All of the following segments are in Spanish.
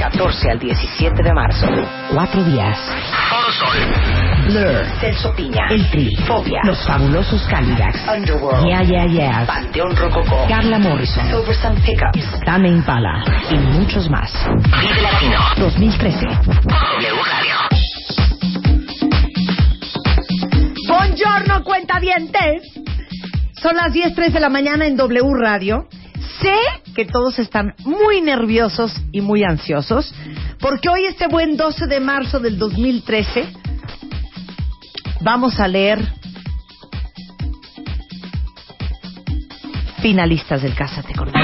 14 al 17 de marzo. Cuatro días. Blur. Celso Piña. El Tri. Fobia. Los fabulosos Calidax. Underworld. Yeah, yeah, yeah. Panteón Rococó. Carla Morrison. Silverstone Pickups. Tame Impala. Y muchos más. Vive Latino. 2013. W Radio. Buongiorno, cuentavientes. Son las 10.03 de la mañana en W Radio. Sé que todos están muy nerviosos y muy ansiosos porque hoy, este buen 12 de marzo del 2013, vamos a leer finalistas del Cásate Conmigo.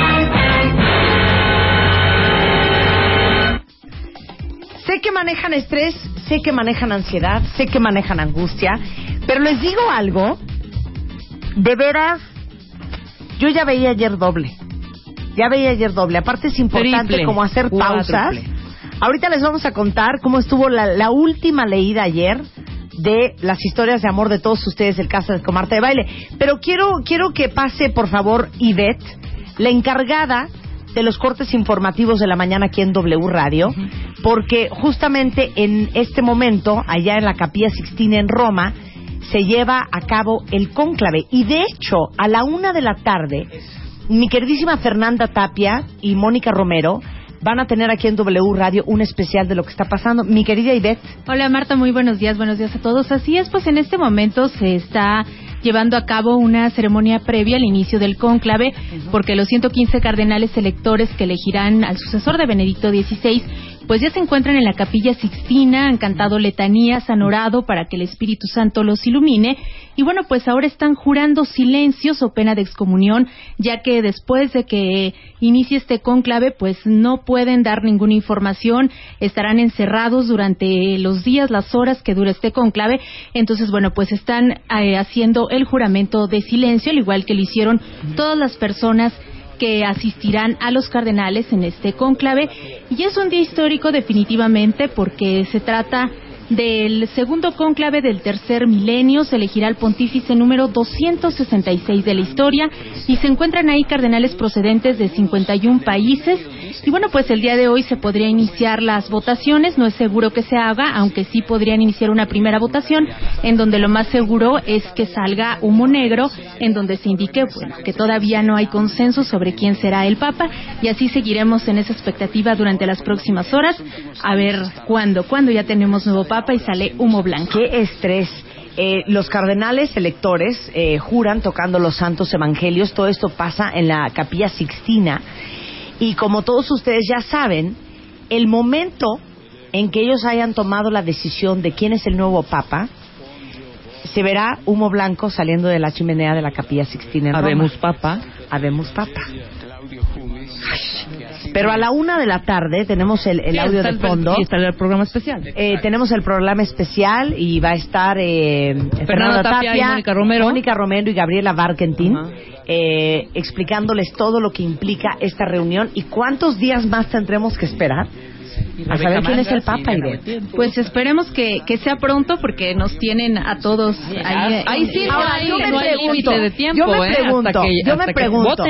Sé que manejan estrés, sé que manejan ansiedad, sé que manejan angustia, pero les digo algo, de veras, yo ya veía ayer doble. Ya veía ayer doble. Aparte es importante Triple, como hacer pausas. Ahorita les vamos a contar cómo estuvo la, la última leída ayer de las historias de amor de todos ustedes del Casa de Comarte de Baile. Pero quiero, quiero que pase, por favor, Ivette, la encargada de los cortes informativos de la mañana aquí en W Radio, porque justamente en este momento, allá en la Capilla Sixtina en Roma, se lleva a cabo el cónclave. Y de hecho, a la una de la tarde, mi queridísima Fernanda Tapia y Mónica Romero van a tener aquí en W Radio un especial de lo que está pasando. Mi querida Ivette. Hola Marta, muy buenos días, buenos días a todos. Así es, pues en este momento se está llevando a cabo una ceremonia previa al inicio del cónclave, porque los 115 cardenales electores que elegirán al sucesor de Benedicto XVI, pues ya se encuentran en la capilla Sixtina, han cantado letanías, han orado para que el Espíritu Santo los ilumine, y bueno, pues ahora están jurando silencios o pena de excomunión, ya que después de que inicie este cónclave, pues no pueden dar ninguna información, estarán encerrados durante los días, las horas que dura este cónclave, entonces bueno, pues están eh, haciendo el juramento de silencio, al igual que lo hicieron todas las personas que asistirán a los cardenales en este cónclave. Y es un día histórico definitivamente porque se trata del segundo cónclave del tercer milenio, se elegirá el pontífice número 266 de la historia y se encuentran ahí cardenales procedentes de 51 países. Y bueno, pues el día de hoy se podría iniciar las votaciones, no es seguro que se haga, aunque sí podrían iniciar una primera votación en donde lo más seguro es que salga humo negro, en donde se indique, bueno, que todavía no hay consenso sobre quién será el Papa. Y así seguiremos en esa expectativa durante las próximas horas, a ver cuándo, cuándo ya tenemos nuevo y sale humo blanco. Qué estrés. Eh, los cardenales electores eh, juran tocando los santos evangelios. Todo esto pasa en la capilla Sixtina. Y como todos ustedes ya saben, el momento en que ellos hayan tomado la decisión de quién es el nuevo papa, se verá humo blanco saliendo de la chimenea de la capilla Sixtina. en Roma. Habemos papa. Habemos papa. Pero a la una de la tarde tenemos el, el audio de fondo. Y está el programa especial. Eh, tenemos el programa especial y va a estar eh, Fernando Tapia Tapia, y Mónica Romero. Mónica Romero y Gabriela Barkentin eh, explicándoles todo lo que implica esta reunión y cuántos días más tendremos que esperar a saber quién es el Papa, Ivette. Pues esperemos que, que sea pronto porque nos tienen a todos ahí. Ahí sí, Ahora, ahí yo me no hay pregunto, límite de tiempo, yo me ¿eh? pregunto, hasta que, yo me pregunto.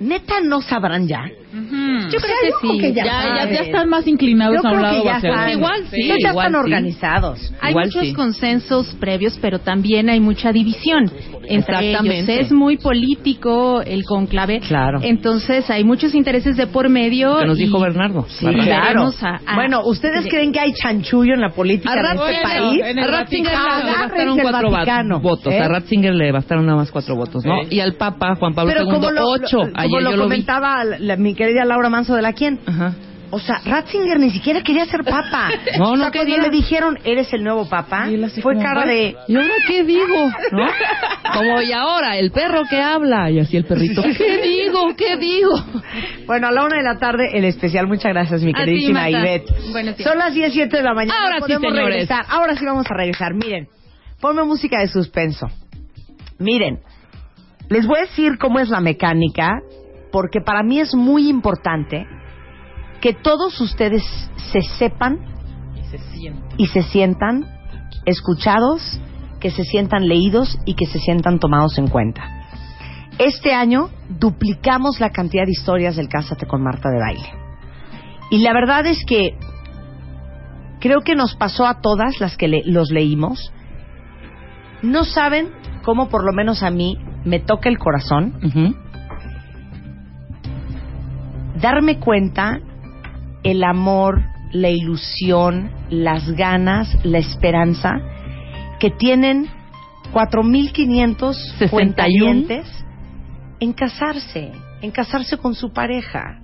Neta, no sabrán ya. Yo creo sea, que yo sí. que Ya, ya, ya están más inclinados Yo a un que lado. ya saben. Igual sí, ya igual están sí. organizados. Hay Igual muchos sí. consensos previos, pero también hay mucha división entre ellos. Es muy político el conclave. Claro. Entonces hay muchos intereses de por medio. Que nos y- dijo Bernardo. Sí, claro. a- a- bueno, ¿ustedes creen que hay chanchullo en la política A de este bueno, país? en el A Ratzinger le bastaron cuatro Vaticano, votos. ¿eh? A Ratzinger le bastaron nada más cuatro votos, ¿no? Y al Papa Juan Pablo Pero II, como lo, ocho. lo- como Ayer lo yo lo comentaba la- mi querida Laura Manso de la quien, Ajá. O sea, Ratzinger ni siquiera quería ser papa. No, o no sea, quería. Cuando le dijeron, eres el nuevo papa, fue cara de... ¿Y ahora qué digo? ¿No? Como, y ahora, el perro que habla. Y así el perrito, ¿qué digo? ¿Qué digo? Bueno, a la una de la tarde, el especial. Muchas gracias, mi queridísima. Ivette. Son las 17 de la mañana. Ahora sí, Podemos señores. regresar. Ahora sí vamos a regresar. Miren, ponme música de suspenso. Miren, les voy a decir cómo es la mecánica, porque para mí es muy importante que todos ustedes se sepan y se sientan escuchados, que se sientan leídos y que se sientan tomados en cuenta. Este año duplicamos la cantidad de historias del Cásate con Marta de Baile. Y la verdad es que creo que nos pasó a todas las que le- los leímos. No saben cómo por lo menos a mí me toca el corazón Ujú. Darme cuenta el amor, la ilusión, las ganas, la esperanza que tienen 4.500 61. cuentavientes en casarse, en casarse con su pareja.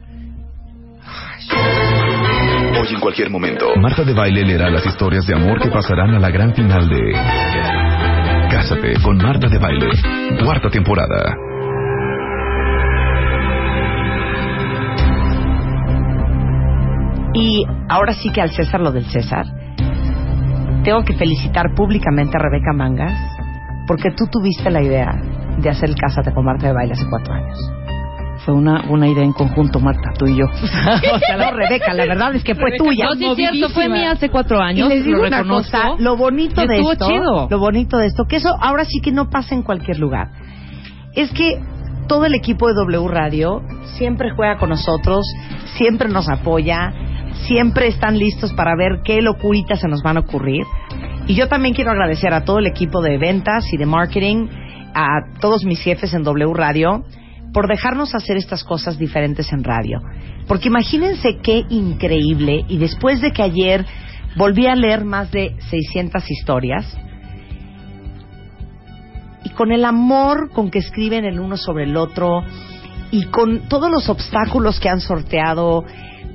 Hoy en cualquier momento, Marta de Baile leerá las historias de amor que pasarán a la gran final de Cásate con Marta de Baile, cuarta temporada. Y ahora sí que al César lo del César, tengo que felicitar públicamente a Rebeca Mangas porque tú tuviste la idea de hacer el Cásate con Marta de Baile hace cuatro años. Fue una, una idea en conjunto, Marta, tú y yo. O sea, no, Rebeca, la verdad es que fue tuya. No, sí es cierto, fue mía hace cuatro años. Y les digo lo una reconozco. cosa, lo bonito de esto, chido. lo bonito de esto, que eso ahora sí que no pasa en cualquier lugar, es que todo el equipo de W Radio siempre juega con nosotros, siempre nos apoya, siempre están listos para ver qué locuritas se nos van a ocurrir. Y yo también quiero agradecer a todo el equipo de ventas y de marketing, a todos mis jefes en W Radio, por dejarnos hacer estas cosas diferentes en radio. Porque imagínense qué increíble, y después de que ayer volví a leer más de 600 historias, y con el amor con que escriben el uno sobre el otro, y con todos los obstáculos que han sorteado,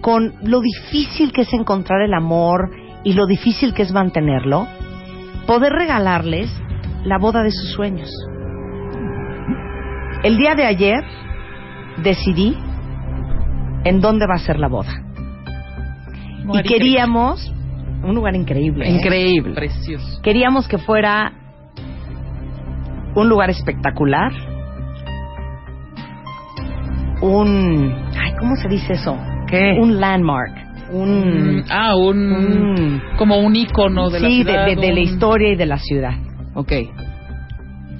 con lo difícil que es encontrar el amor y lo difícil que es mantenerlo, poder regalarles la boda de sus sueños. El día de ayer decidí en dónde va a ser la boda. Y queríamos un lugar increíble. ¿eh? Increíble. Precioso. Queríamos que fuera un lugar espectacular. Un ay, ¿cómo se dice eso? ¿Qué? Un landmark, un, Mm, ah, un... un- Como un icono de la sí, de- ciudad. de, de la un- historia y de la ciudad. Ok.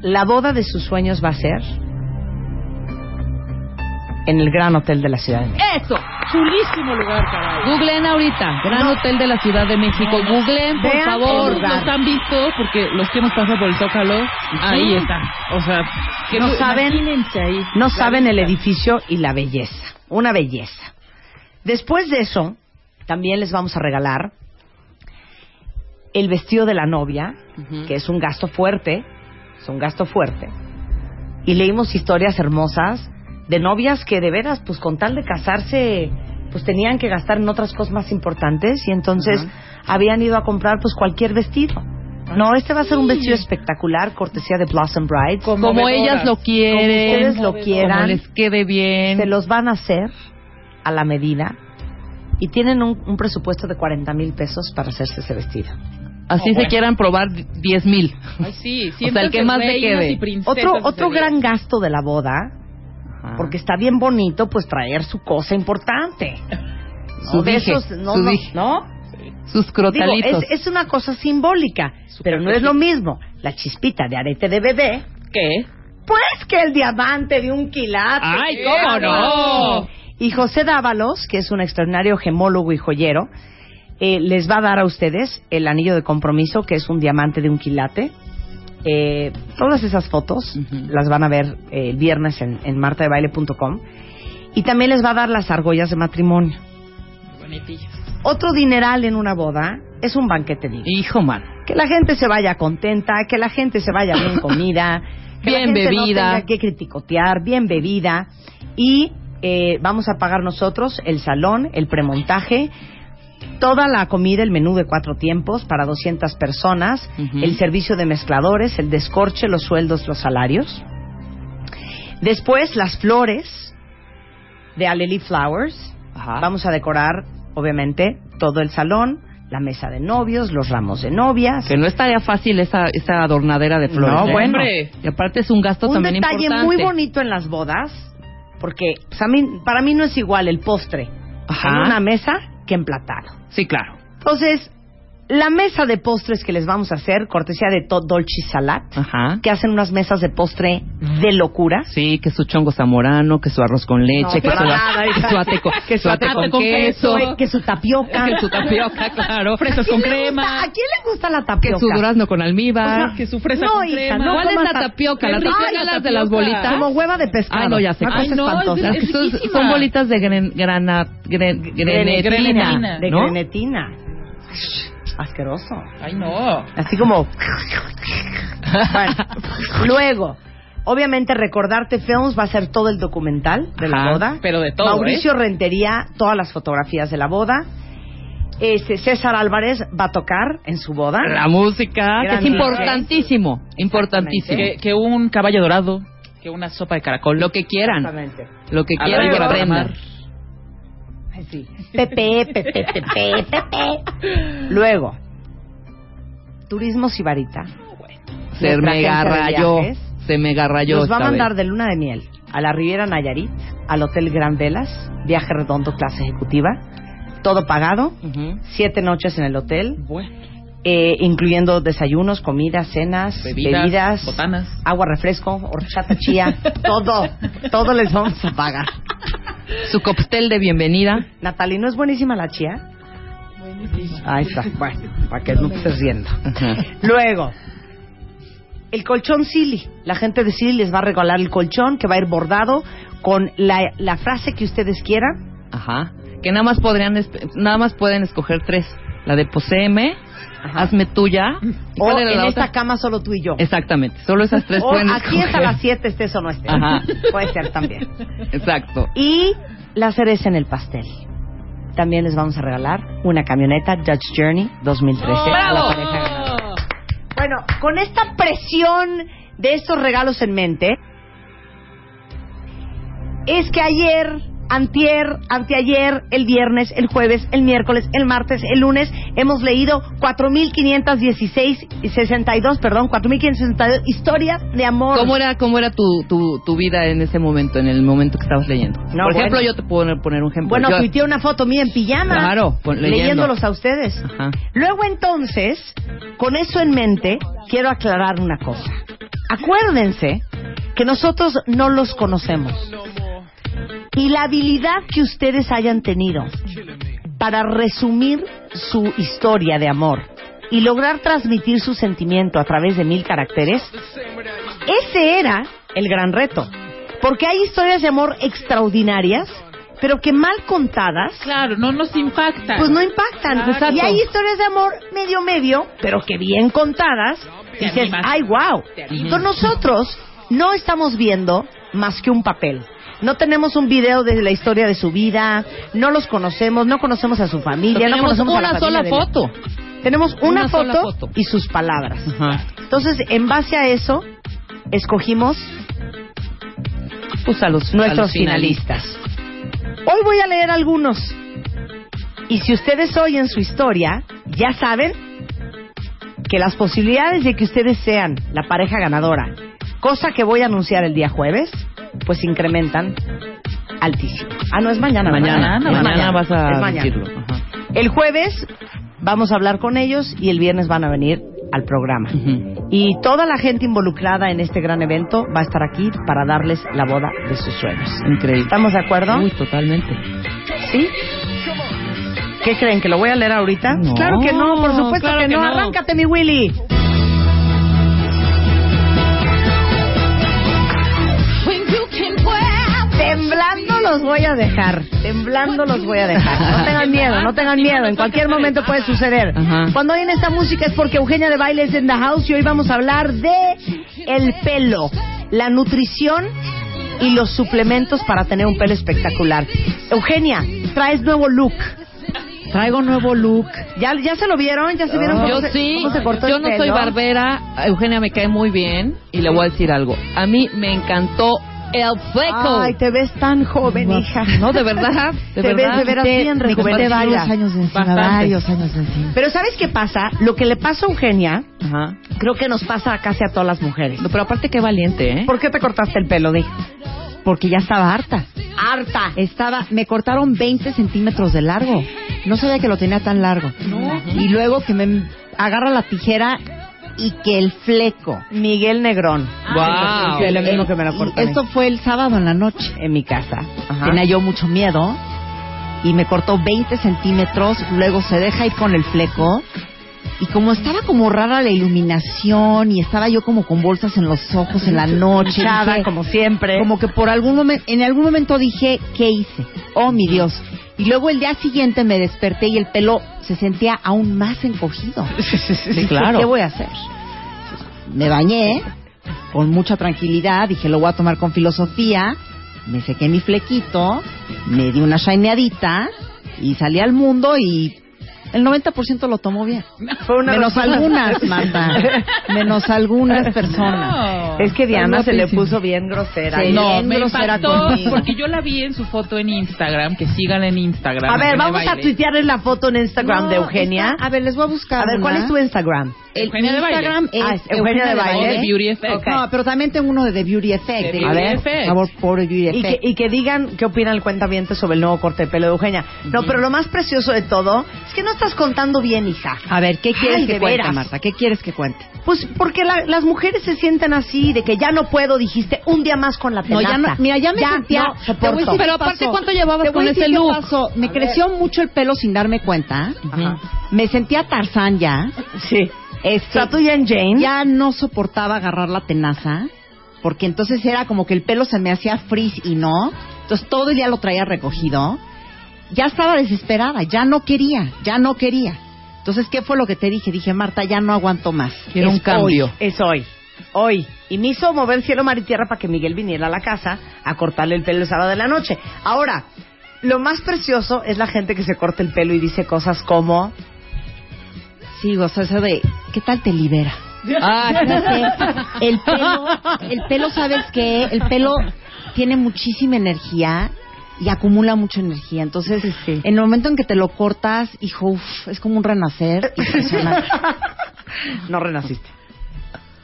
La boda de sus sueños va a ser en el Gran Hotel de la Ciudad de México. ¡Eso! Chulísimo lugar, caray. Googleen ahorita. Gran Hotel de la Ciudad de México. Googleen, por Vean favor. Los han visto porque los que hemos pasado por el Zócalo, ahí están. O sea, que No saben- imagínense ahí. No saben el edificio y la belleza. Una belleza. Después de eso, también les vamos a regalar el vestido de la novia, que es un gasto fuerte. Es un gasto fuerte. Y leímos historias hermosas de novias que de veras, pues con tal de casarse, pues tenían que gastar en otras cosas más importantes y entonces habían ido a comprar pues cualquier vestido. No, este va a ser un vestido espectacular, cortesía de Blossom Bride. Como ellas lo quieren. Como ustedes lo quieran. Como les quede bien. Se los van a hacer a la medida y tienen un, un presupuesto de 40 mil pesos para hacerse ese vestido. Así se quieran probar 10 mil. Ay, sí, O sea, el que más te quede. Otro, otro gran gasto de la boda, Ajá. porque está bien bonito, pues traer su cosa importante. Su No, de dije, esos, no, su no, dije. ¿no? Sus Digo, crotalitos. es, es una cosa simbólica, pero no es lo mismo la chispita de arete de bebé, ¿Qué? pues que el diamante de un quilate. ¡Ay, cómo no! Y José Dávalos, que es un extraordinario gemólogo y joyero, eh, les va a dar a ustedes el anillo de compromiso, que es un diamante de un quilate. Eh, todas esas fotos las van a ver eh, el viernes en, en martadebaile.com. Y también les va a dar las argollas de matrimonio. Otro dineral en una boda es un banquete digno. Hijo, man. Que la gente se vaya contenta, que la gente se vaya bien comida, que Bien la gente bebida. no tenga que criticotear, bien bebida y eh, vamos a pagar nosotros el salón, el premontaje, toda la comida, el menú de cuatro tiempos para 200 personas, el servicio de mezcladores, el descorche, los sueldos, los salarios. Después, las flores de Aleli Flowers. Ajá. Vamos a decorar, obviamente, todo el salón, la mesa de novios, los ramos de novias. Que no estaría fácil esa, esa adornadera de flores. No, ¿eh? bueno. Y aparte es un gasto Un también detalle importante. muy bonito en las bodas, porque pues, a mí, para mí no es igual el postre Ajá. en una mesa que emplatado. Sí, claro. Entonces, la mesa de postres que les vamos a hacer, cortesía de Todd Dolce Salat, Ajá. que hacen unas mesas de postre de locura. Sí, que su chongo zamorano, que su arroz con leche, No, que, su, nada, que su ate con, Que su ate con queso, que su tapioca. que su tapioca, claro, Fresas ¿A quién con crema. gusta- ¿A quién le gusta la que tapioca? su durazno con almíbar. O sea, que su fresa no, con hija, crema. no ¿Cuál es la ta- tapioca? ¿La Ay, tapioca la las de las bolitas? Como hueva de pescado. Ay, no, ya sé. Ay, no. Las que son, bolitas de gren, grana, gren, grenetina. De grenetina. Asqueroso. Ay, no. Así como... Bueno, luego, obviamente Recordarte Films va a ser todo el documental de la Ajá, boda. pero de todo, ¿eh? Mauricio Rentería, todas las fotografías de la boda. Este, César Álvarez va a tocar en su boda. La música, que es importantísimo, importantísimo. Que, que un caballo dorado, que una sopa de caracol. Lo que quieran, Exactamente. lo que quieran que víbora sí. Pepe, Pepe, Pepe, Pepe. Luego, Turismo Sibarita. Se Nuestra mega agencia de rayó, viajes. se Nos va a mandar vez. de luna de miel a la Riviera Nayarit, al Hotel Gran Velas, viaje redondo, clase ejecutiva, todo pagado, siete noches en el hotel, Bueno, eh, incluyendo desayunos, comidas, cenas, bebidas, bebidas, botanas. agua refresco, horchata chía, todo, todo les vamos a pagar. Su cóctel de bienvenida. Natalie, ¿no es buenísima la chía? Ahí está, bueno, para que no estés riendo. Luego, el colchón Silly. La gente de Silly les va a regalar el colchón que va a ir bordado con la, la frase que ustedes quieran. Ajá. Que nada más podrían, nada más pueden escoger tres. La de poseeme, hazme tuya. ¿Y O en esta otra? cama solo tú y yo. Exactamente. Solo esas tres o pueden aquí es a escoger. las 7, estés o no estés. Ajá. Puede ser también. Exacto. Y la cereza en el pastel. También les vamos a regalar una camioneta Dutch Journey 2013 a la pareja. Bueno, con esta presión de estos regalos en mente, es que ayer, antier, anteayer, el viernes, el jueves, el miércoles, el martes, el lunes, hemos leído 4.516 y 62, perdón, 4.562 historias de amor. ¿Cómo era, cómo era tu, tu, tu vida en ese momento, en el momento que estabas leyendo? No, Por ejemplo, yo te puedo poner un ejemplo. Bueno, tuiteé una foto mía en pijama. Claro, pon- leyendo. leyéndolos a ustedes. Ajá. Luego entonces, con eso en mente, quiero aclarar una cosa. Acuérdense que nosotros no los conocemos. Y la habilidad que ustedes hayan tenido para resumir su historia de amor y lograr transmitir su sentimiento a través de mil caracteres, ese era el gran reto. Porque hay historias de amor extraordinarias, pero que mal contadas Claro, no nos impacta. pues no impactan. Exacto. Y hay historias de amor medio medio, pero que bien contadas, dices, ay, wow. Entonces nosotros no estamos viendo más que un papel. No tenemos un video de la historia de su vida, no los conocemos, no conocemos a su familia, no tenemos conocemos a la una familia sola de- foto. Tenemos una, Una foto, foto. y sus palabras. Ajá. Entonces, en base a eso, escogimos Pues a los, a nuestros los finalistas. Hoy voy a leer algunos. Y si ustedes oyen su historia, ya saben que las posibilidades de que ustedes sean la pareja ganadora, cosa que voy a anunciar el día jueves, pues incrementan altísimo. Ah, no es mañana. Mañana, mañana, vas a mañana. decirlo. Ajá. El jueves vamos a hablar con ellos y el viernes van a venir al programa. Y toda la gente involucrada en este gran evento va a estar aquí para darles la boda de sus sueños. Increíble. ¿Estamos de acuerdo? Uy, totalmente. ¿Sí? ¿Qué creen? ¿Que lo voy a leer ahorita? No, claro que no, por supuesto claro que, que no. no. Arráncate, mi Willy. Temblando los voy a dejar. Temblando los voy a dejar. No tengan miedo, no tengan miedo. En cualquier momento puede suceder. Ajá. Cuando oyen esta música es porque Eugenia de Baile es en the house y hoy vamos a hablar de el pelo, la nutrición y los suplementos para tener un pelo espectacular. Eugenia, traes nuevo look. Traigo nuevo look. ¿Ya, ya se lo vieron? ¿Ya se vieron cómo, Yo se, sí, cómo se cortó yo el no soy barbera. Eugenia me cae muy bien. Y le voy a decir algo. A mí me encantó el fleco. Ay, te ves tan joven, hija. No, de verdad. De Te ves de veras bien rejuvenecida. varios años de encima, Bastante. varios años de encima. Pero ¿sabes qué pasa? Lo que le pasa a Eugenia, Ajá. creo que nos pasa a casi a todas las mujeres. No, pero aparte qué valiente, ¿eh? ¿Por qué te cortaste el pelo, Di? Porque ya estaba harta. Harta. Estaba, me cortaron 20 centímetros de largo. No sabía que lo tenía tan largo. Y luego que me agarra la tijera y que el fleco. Miguel Negrón. Guau. Es lo mismo que me lo corté. Esto fue el sábado en la noche. en mi casa. Ajá. Tenía yo mucho miedo y me cortó 20 centímetros, luego se deja ir con el fleco y como estaba como rara la iluminación y estaba yo como con bolsas en los ojos en la noche, dije- como siempre. como que por algún momento, en algún momento dije, ¿qué hice? Oh, mi Dios. Y luego el día siguiente me desperté y el pelo se sentía aún más encogido. Dije, claro. ¿Qué voy a hacer? Me bañé con mucha tranquilidad, dije, lo voy a tomar con filosofía, me sequé mi flequito, me di una shineadita y salí al mundo y el 90% lo tomó bien. Fue una Menos algunas, Marta. Menos algunas personas. Es que Diana se le puso bien grosera. Sí, No, bien me grosera impactó conmigo. porque yo la vi en su foto en Instagram, que sigan en Instagram. A ver, vamos a Baile. tuitearles la foto en Instagram No, de Eugenia. está- a ver, les voy a buscar. A ver, ¿cuál una. es tu Instagram? El Eugenia de Baile. Instagram es, Ah, Eugenia de Baile. De Beauty Effect. Ok. No, pero también tengo uno de The Beauty Effect. The Beauty a ver, Effect. por favor, por The Beauty Y que, Effect. y que digan qué opina el cuentaviente sobre el nuevo corte de pelo de Eugenia. No, pero lo más precioso de todo es que no estás contando bien, hija. A ver, ¿qué quieres Ay, que cuente, veras. Marta? ¿Qué quieres que cuente? Pues porque la- las mujeres se sienten así, de que ya no puedo, dijiste, un día más con la No, tenaza. ya no, mira, ya me sentía... no te voy a soporto. decir Pero qué aparte, pasó. ¿cuánto llevabas con a ese look? pasó. Me creció mucho el pelo sin darme cuenta. Ajá. Me sentía Tarzán ya. Sí. Este, en Jane. ya no soportaba agarrar la tenaza porque entonces era como que el pelo se me hacía frizz y no. Entonces todo el día lo traía recogido. Ya estaba desesperada, ya no quería, ya no quería. Entonces, ¿qué fue lo que te dije? Dije, Marta, ya no aguanto más. Quiero Es un cambio. hoy. Es hoy. Hoy. Y me hizo mover cielo, mar y tierra para que Miguel viniera a la casa a cortarle el pelo el sábado de la noche. Ahora, lo más precioso es la gente que se corta el pelo y dice cosas como... Sí, o sea, eso de, ¿qué tal te libera? Ah, Fíjate, el pelo, el pelo, ¿sabes qué? El pelo tiene muchísima energía y acumula mucha energía. Entonces, en el momento en que te lo cortas, hijo, uf, es como un renacer. No renaciste.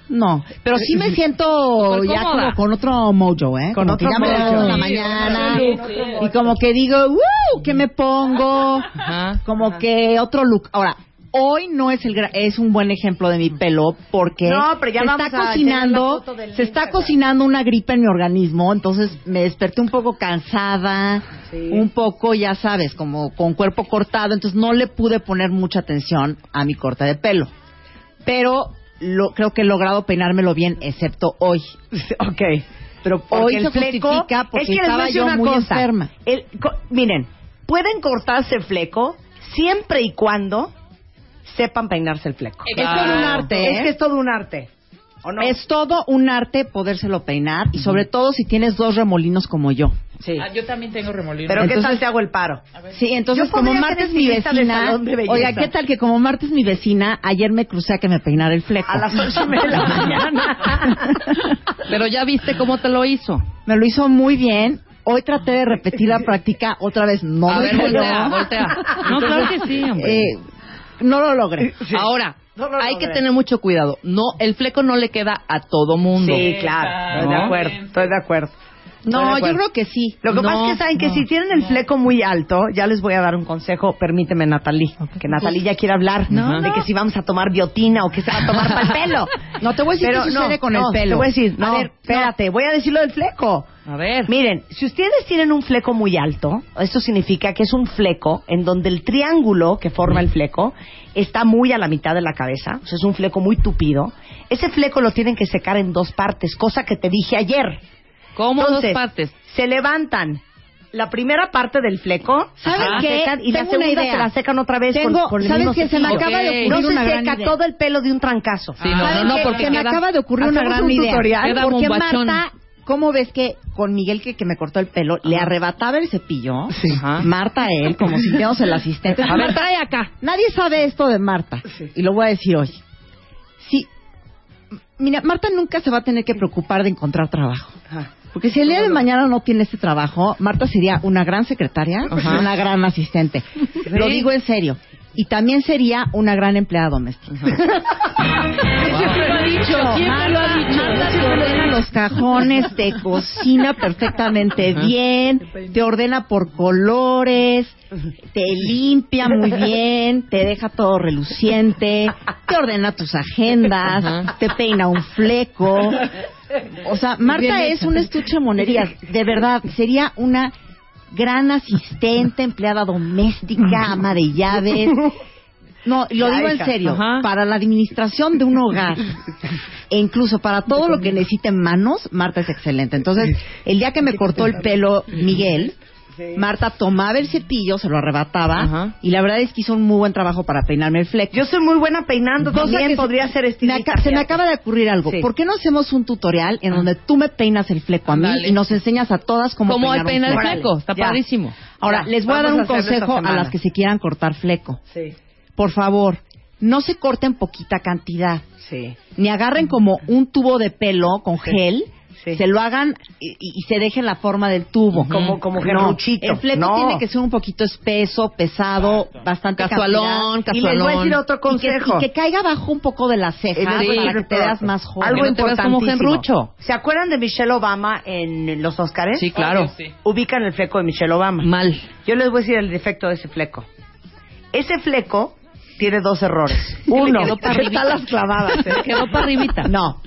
No, pero sí me siento ya como con otro mojo, ¿eh? Con Como que otro ya me levanto mojo. en la mañana sí, sí. y como que digo, ¡uh! ¿Qué me pongo? Ajá. Como que otro look. Ahora, hoy no es el gra- es un buen ejemplo de mi pelo porque No, pero ya se vamos está a cocinando, se está cocinando una gripe en mi organismo, entonces me desperté un poco cansada, Sí. un poco, ya sabes, como con cuerpo cortado, entonces no le pude poner mucha atención a mi corte de pelo. Pero lo, creo que he logrado peinármelo bien, excepto hoy. ok. Pero Hoy se fleco, porque es que estaba yo una muy cosa. enferma. El- miren, pueden cortarse fleco siempre y cuando sepan peinarse el fleco. Es todo un arte, Es ¿eh? que es todo un arte. ¿O no? Es todo un arte podérselo peinar y sobre todo si tienes dos remolinos como yo. Sí. Ah, yo también tengo remolino. Pero ¿qué Entonces- tal te hago el paro? Sí, entonces Yo como podría Marta ser es mi vecina, oiga, ¿qué tal que como Marta es mi vecina, ayer me crucé a que me peinara el fleco? A las ocho y media de la mañana. Pero ya viste cómo te lo hizo. Me lo hizo muy bien. Hoy traté de repetir la práctica otra vez, no A me ver, voltea, voltea. No, claro que sí, hombre. Eh, no lo logré. Ahora, No lo hay logré. que tener mucho cuidado. No, el fleco no le queda a todo mundo. Sí, claro. Estoy de acuerdo. Estoy de acuerdo. No, yo creo que sí. Lo que No, pasa es que saben que no, si tienen el fleco muy alto, ya les voy a dar un consejo, permíteme Natalie, que Natalie ya quiere hablar de que si vamos a tomar biotina o que se va a tomar para el pelo. No, te voy a decir Pero qué sucede con el pelo. Te voy a decir, A no, ver, espérate, voy a decir lo del fleco. A ver. Miren, si ustedes tienen un fleco muy alto, esto significa que es un fleco en donde el triángulo que forma el fleco está muy a la mitad de la cabeza, o sea, es un fleco muy tupido. Ese fleco lo tienen que secar en dos partes, cosa que te dije ayer. ¿Cómo Entonces, dos partes? Se levantan la primera parte del fleco, ¿Sabes la qué? secan y la Tengo una segunda se la secan otra vez con- Tengo, con, el ¿sabes mismo qué? Se me acaba de ocurrir No se gran seca idea. todo el pelo de un trancazo. Sí, no, ¿Saben no, no, qué? porque se me acaba de ocurrir una gran un idea. tutorial. Porque. Marta ¿cómo ves que con Miguel que, que me cortó el pelo, le arrebataba el cepillo? Ajá. Marta a él, como si fuéramos el asistente. A ver, trae acá. Nadie sabe esto de Marta. Y lo voy a decir hoy. Sí. Mira, Marta nunca se va a tener que preocupar de encontrar trabajo. Porque si el día de mañana no tiene este trabajo, Marta sería una gran secretaria una gran asistente. Lo digo en serio. Y también sería una gran empleada doméstica. Siempre lo ha dicho, siempre lo ha dicho. Marta te ordena los cajones, te cocina perfectamente bien, te ordena por colores, te limpia muy bien, te deja todo reluciente, te ordena tus agendas, te peina un fleco. O sea, Marta es un estuche de monerías. De verdad, sería una gran asistente, empleada doméstica, ama de llaves. No, lo digo en serio. Ajá. Para la administración de un hogar e incluso para todo lo que necesite en manos, Marta es excelente. Entonces, el día que me cortó el pelo Miguel, Marta tomaba el cepillo, se lo arrebataba Ajá. y la verdad es que hizo un muy buen trabajo para peinarme el fleco. Yo soy muy buena peinando, Cosa también que se- podría ser me estilista. se me acaba de ocurrir algo. Sí. ¿Por qué no hacemos un tutorial en donde tú me peinas el fleco a mí Dale. y nos enseñas a todas cómo Como peinar un el fleco? Está Ya. padrísimo. Ahora, Ya, les voy a dar un consejo a las que se quieran cortar fleco. Sí, Por favor, no se corten poquita cantidad. sí. Ni agarren como un tubo de pelo con gel, Sí. se lo hagan y, y se dejen la forma del tubo. Como- como No. El fleco No. tiene que ser un poquito espeso, pesado, bastante Casualón, cantidad. Y les voy a decir casualón. otro Y que, consejo. y que caiga abajo un poco de la ceja les voy a para que te veas más joven. Algo Que no te veas como importantísimo. Genrucho. ¿Se acuerdan de Michelle Obama en los Oscars? Sí, claro. Ubican el fleco de Michelle Obama. Mal. Yo les voy a decir el defecto de ese fleco. Ese fleco tiene dos errores. Uno, arribita. las clavadas. ¿eh? Quedó para arribita. No,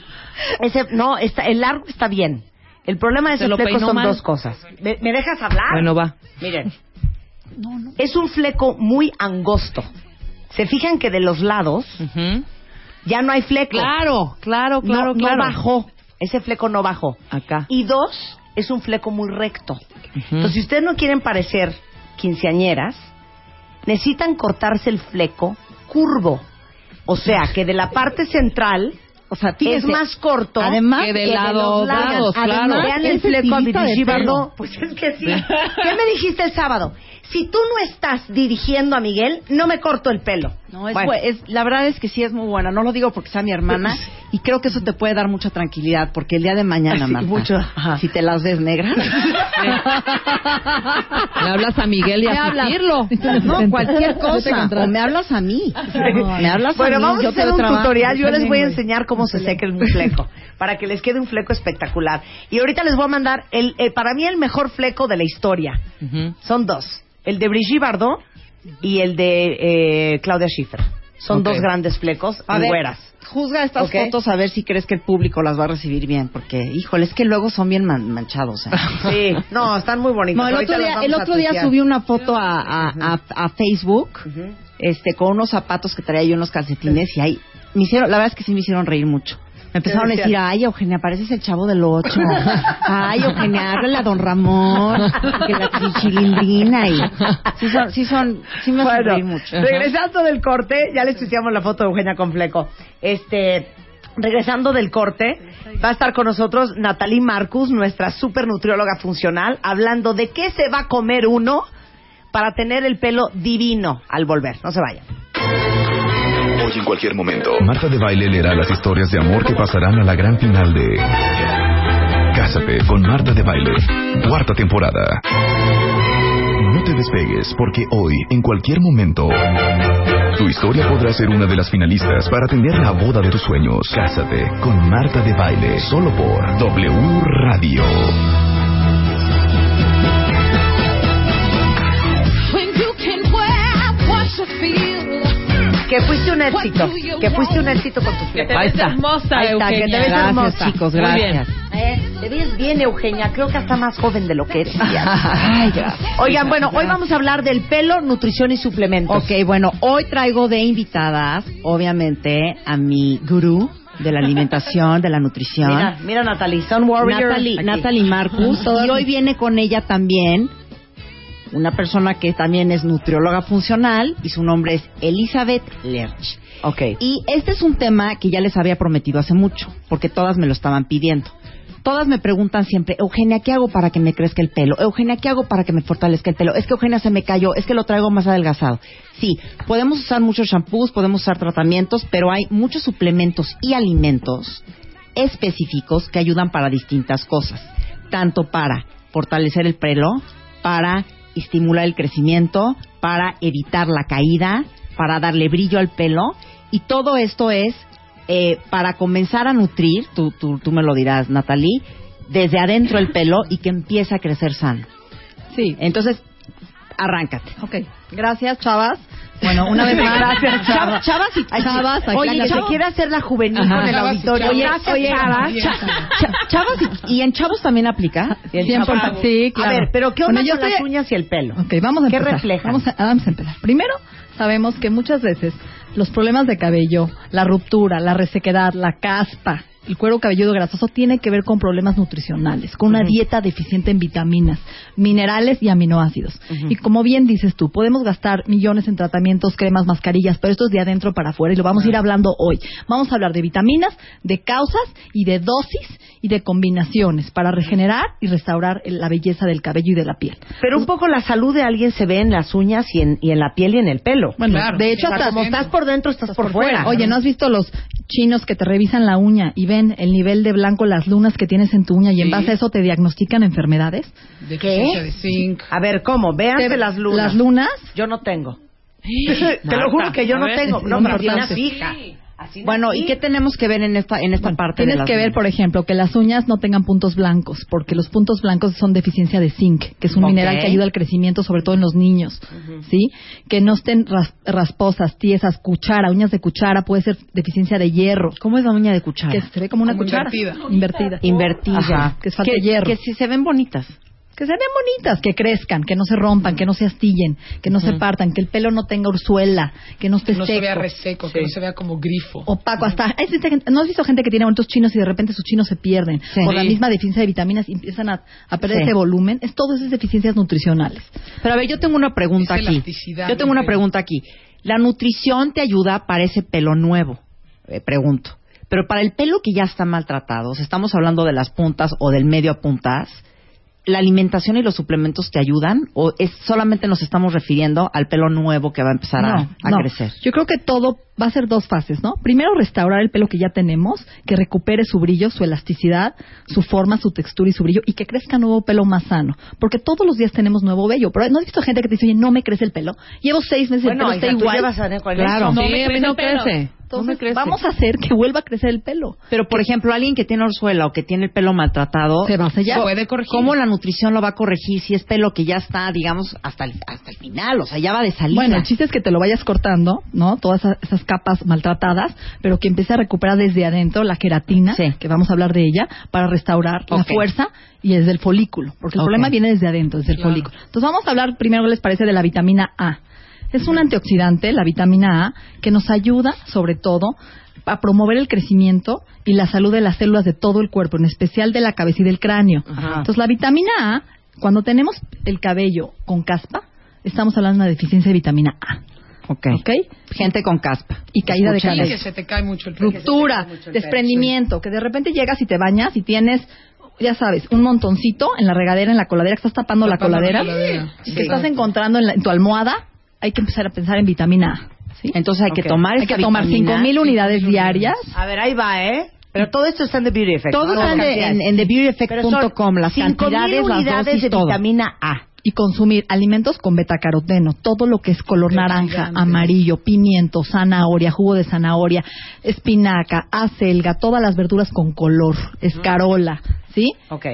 ese, no, está, el largo está bien. El problema de Se ese lo fleco peinó son mal. dos cosas. ¿Me, me dejas hablar? Bueno, va. Miren, es un fleco muy angosto. Se fijan que de los lados Ujú. ya no hay fleco. Claro, claro, No- claro, no, claro. bajó. Ese fleco no bajó. Acá. Y dos, es un fleco muy recto. Ujú. Entonces, si ustedes no quieren parecer quinceañeras, necesitan cortarse el fleco curvo. O sea, que de la parte central O sea, es fíjense, más corto Además, Que de que los lados. lados, Además, claro. Vean el Es fleco a. Pues es que sí. ¿Qué me dijiste el sábado? Si tú no estás dirigiendo a Miguel, no me corto el pelo. No, es, Bueno. es- la verdad es que sí es muy buena. No lo digo porque sea mi hermana y creo que eso te puede dar mucha tranquilidad porque el día de mañana, Sí, Marta, mucho, si te las ves negras, Le hablas a Miguel y a. Cirilo. no cualquier cosa, o me hablas a mí, me hablas Bueno, a mí, vamos a yo te hacer un trabajo. tutorial. Yo les voy a enseñar cómo se seca un fleco. Para que les quede un fleco espectacular. Y ahorita les voy a mandar, el, el- para mí, el mejor fleco de la historia. Son dos. El de Brigitte Bardot y el de eh, Claudia Schiffer. Son dos grandes flecos A ver. Juzga estas Ok. fotos a ver si crees que el público las va a recibir bien, porque, híjole, es que luego son bien man- manchados. ¿eh? Sí, no, están muy bonitos. No, el otro día, el otro día subí una foto a, a, a- a Facebook, este, con unos zapatos que traía yo unos calcetines y ahí me hicieron, la verdad es que sí me hicieron reír mucho. Me empezaron a decir, ay, Eugenia, pareces el chavo del ocho. Ay, Eugenia, háblale a don Ramón, que la chilindrina y sí son, sí son, sí me Bueno, mucho. regresando del corte, ya les tuiteamos la foto de Eugenia con fleco. Este, regresando del corte, va a estar con nosotros Natalie Marcus, nuestra super nutrióloga funcional, hablando de qué se va a comer uno para tener el pelo divino al volver. No se vayan. En cualquier momento, Marta de Baile leerá las historias de amor que pasarán a la gran final de Cásate con Marta de Baile, cuarta temporada. No te despegues porque hoy, en cualquier momento, tu historia podrá ser una de las finalistas para tener la boda de tus sueños. Cásate con Marta de Baile, solo por W Radio. Que fuiste un éxito, que fuiste un éxito con tu Que fleco. te Ahí ves está. hermosa, Ahí está, que te Eugenia. ves Gracias, hermosa. chicos, gracias. Eh, te ves bien, Eugenia. Creo que hasta más joven de lo que eres. Ay, gracias. Oigan, bueno, hoy vamos a hablar del pelo, nutrición y suplementos. Ok, bueno, hoy traigo de invitadas, obviamente, a mi gurú de la alimentación, de la nutrición. Mira, mira Natalie, Sun Warrior. Natalie. Natalie Marcus. y hoy viene con ella también una persona que también es nutrióloga funcional y su nombre es Elizabeth Lerch. Ok. Y este es un tema que ya les había prometido hace mucho, porque todas me lo estaban pidiendo. Todas me preguntan siempre, Eugenia, ¿qué hago para que me crezca el pelo? Eugenia, ¿qué hago para que me fortalezca el pelo? Es que Eugenia se me cayó, es que lo traigo más adelgazado. Sí, podemos usar muchos shampoos, podemos usar tratamientos, pero hay muchos suplementos y alimentos específicos que ayudan para distintas cosas, tanto para fortalecer el pelo, para estimular el crecimiento, para evitar la caída, para darle brillo al pelo, y todo esto es eh, para comenzar a nutrir, tú, tú, tú me lo dirás, Natalie, desde adentro el pelo y que empiece a crecer sano. Sí. Entonces, arráncate. Ok. Gracias, chavas. Bueno, una vez más. Gracias, Chava- Chavas y chavas. aquí Oye, se quiere hacer la juvenil Ajá. con el Chavas y auditorio. Gracias, Oye, chavas. oye, Cha- Cha- chavas y, y en chavos también aplica. El 100%, chavo. sí, claro. A ver, pero ¿qué onda Bueno, yo con las uñas y el pelo? Ok, vamos a ¿Qué empezar. reflejan? Vamos a, vamos a empezar. Primero, sabemos que muchas veces los problemas de cabello, la ruptura, la resequedad, la caspa, el cuero cabelludo grasoso tiene que ver con problemas nutricionales, con una dieta deficiente en vitaminas, minerales y aminoácidos. Y como bien dices tú, podemos gastar millones en tratamientos, cremas, mascarillas, pero esto es de adentro para afuera y lo vamos a ir hablando hoy. Vamos a hablar de vitaminas, de causas y de dosis y de combinaciones para regenerar y restaurar el- la belleza del cabello y de la piel. Pero un poco la salud de alguien se ve en las uñas y en, y en la piel y en el pelo. Bueno, Claro. de hecho, hasta como estás por dentro, estás, por, fuera. Oye, ¿no has visto los chinos que te revisan la uña y ven el nivel de blanco, las lunas que tienes en tu uña y en base a eso te diagnostican enfermedades? De zinc. A ver, ¿cómo? Véanse las lunas. Las lunas Yo no tengo. Te lo juro que yo no ver, tengo. No, pero así. Así Bueno. ¿y qué tenemos que ver en esta, en esta parte de Tienes las que ver, uñas? por ejemplo, que las uñas no tengan puntos blancos, porque los puntos blancos son deficiencia de zinc, que es un mineral que ayuda al crecimiento, sobre todo en los niños, ¿sí? Que no estén ras- rasposas, tiesas, cuchara, uñas de cuchara, puede ser deficiencia de hierro, ¿Cómo es la uña de cuchara? que se ve como una Como cuchara invertida. invertida. Invertida. Ajá, que es falta de hierro. Que si se ven bonitas. Que se vean bonitas, que crezcan, que no se rompan, que no se astillen, que no se partan, que el pelo no tenga urzuela, que no esté Que no se vea reseco, que no se vea como grifo. opaco hasta no has visto gente que tiene bonitos chinos y de repente sus chinos se pierden Sí. por la misma deficiencia de vitaminas y empiezan a, a perder Sí. ese volumen es todo esas deficiencias nutricionales Pero a ver, yo tengo una pregunta aquí. Yo tengo una pelo. pregunta aquí. ¿La nutrición te ayuda para ese pelo nuevo? Eh, pregunto. Pero para el pelo que ya está maltratado, o sea, estamos hablando de las puntas o del medio a puntas, ¿la alimentación y los suplementos te ayudan? ¿O es solamente nos estamos refiriendo al pelo nuevo que va a empezar a, a no. crecer? yo creo que todo va a ser dos fases no primero restaurar el pelo que ya tenemos que recupere su brillo su elasticidad su forma su textura y su brillo y que crezca nuevo pelo más sano porque todos los días tenemos nuevo vello pero no has visto gente que te dice oye no me crece el pelo llevo seis meses Bueno, el pelo está hija, tú igual llevas a- Claro. No sí, me crece no crece. No me Entonces, crece. vamos a hacer que vuelva a crecer el pelo Pero, por ejemplo, alguien que tiene orzuela o que tiene el pelo maltratado, se va a sellar Puede corregir. ¿cómo la nutrición lo va a corregir si es pelo que ya está, digamos, hasta el, hasta el final? O sea, ya va de salida. Bueno, el chiste es que te lo vayas cortando, ¿no? Todas esas, capas maltratadas, pero que empiece a recuperar desde adentro la queratina, Sí. que vamos a hablar de ella, para restaurar la fuerza y desde el folículo, porque el problema viene desde adentro, desde el folículo. Entonces vamos a hablar primero, ¿qué les parece, de la vitamina A? Es un antioxidante, la vitamina A, que nos ayuda, sobre todo, a promover el crecimiento y la salud de las células de todo el cuerpo, en especial de la cabeza y del cráneo. Ajá. Entonces, la vitamina A, cuando tenemos el cabello con caspa, estamos hablando de una deficiencia de vitamina A. Ok. ¿Ok? Gente con caspa. Y caída de cabello. que se te cae mucho el pelo. Ruptura, desprendimiento, que de repente llegas y te bañas y tienes, ya sabes, un montoncito en la regadera, en la coladera, que estás tapando, la la coladera, Sí. que estás encontrando en, la- en tu almohada, hay que empezar a pensar en vitamina A. ¿sí? Entonces hay que tomar Hay que tomar vitamina. 5.000 unidades diarias. A ver, ahí va, ¿eh? Pero todo esto está en The Beauty Effect. Todo ¿no? está en, en, TheBeautyEffect.com, las 5.000 cantidades, las unidades dosis, de todo. vitamina A. y consumir alimentos con betacaroteno, todo lo que es color naranja, amarillo, pimiento, zanahoria, jugo de zanahoria, espinaca, acelga, todas las verduras con color, escarola, ¿sí? Ok.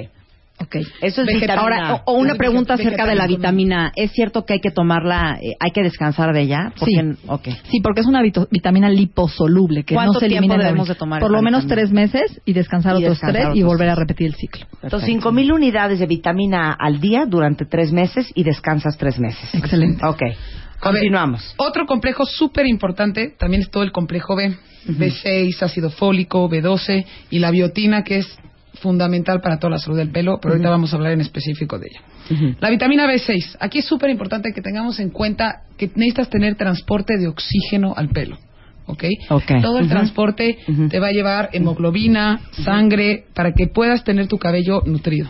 Ok. Eso es vitamina Ahora, A. o, o una pregunta acerca de la vitamina. ¿Es cierto que hay que tomarla, eh, hay que descansar de ella? Sí. Porque, ok. Sí, porque es una vito- vitamina liposoluble que no ¿Cuánto se elimina la debemos de tomar Por lo menos vitamina? tres meses y descansar Y otros descansar tres y volver a repetir el ciclo. Entonces, 5.000 unidades de vitamina A al día durante tres meses y descansas tres meses. Excelente. Ok. Ver, Continuamos. otro complejo súper importante también es todo el complejo B. B6, ácido fólico, B12 y la biotina que es fundamental para toda la salud del pelo, pero ahorita vamos a hablar en específico de ella. La vitamina B6. Aquí es súper importante que tengamos en cuenta que necesitas tener transporte de oxígeno al pelo. ¿ok? Ok. Todo el transporte te va a llevar hemoglobina, sangre, para que puedas tener tu cabello nutrido.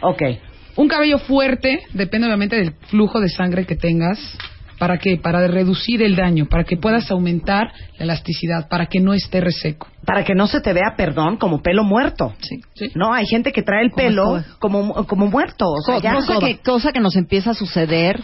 Ok. Un cabello fuerte depende obviamente del flujo de sangre que tengas. ¿Para qué? Para reducir el daño, para que puedas aumentar la elasticidad, para que no esté reseco. Para que no se te vea, perdón, como pelo muerto. Sí. sí. No, hay gente que trae el pelo como, como muerto. O sea, ya- cosa, que, cosa que nos empieza a suceder,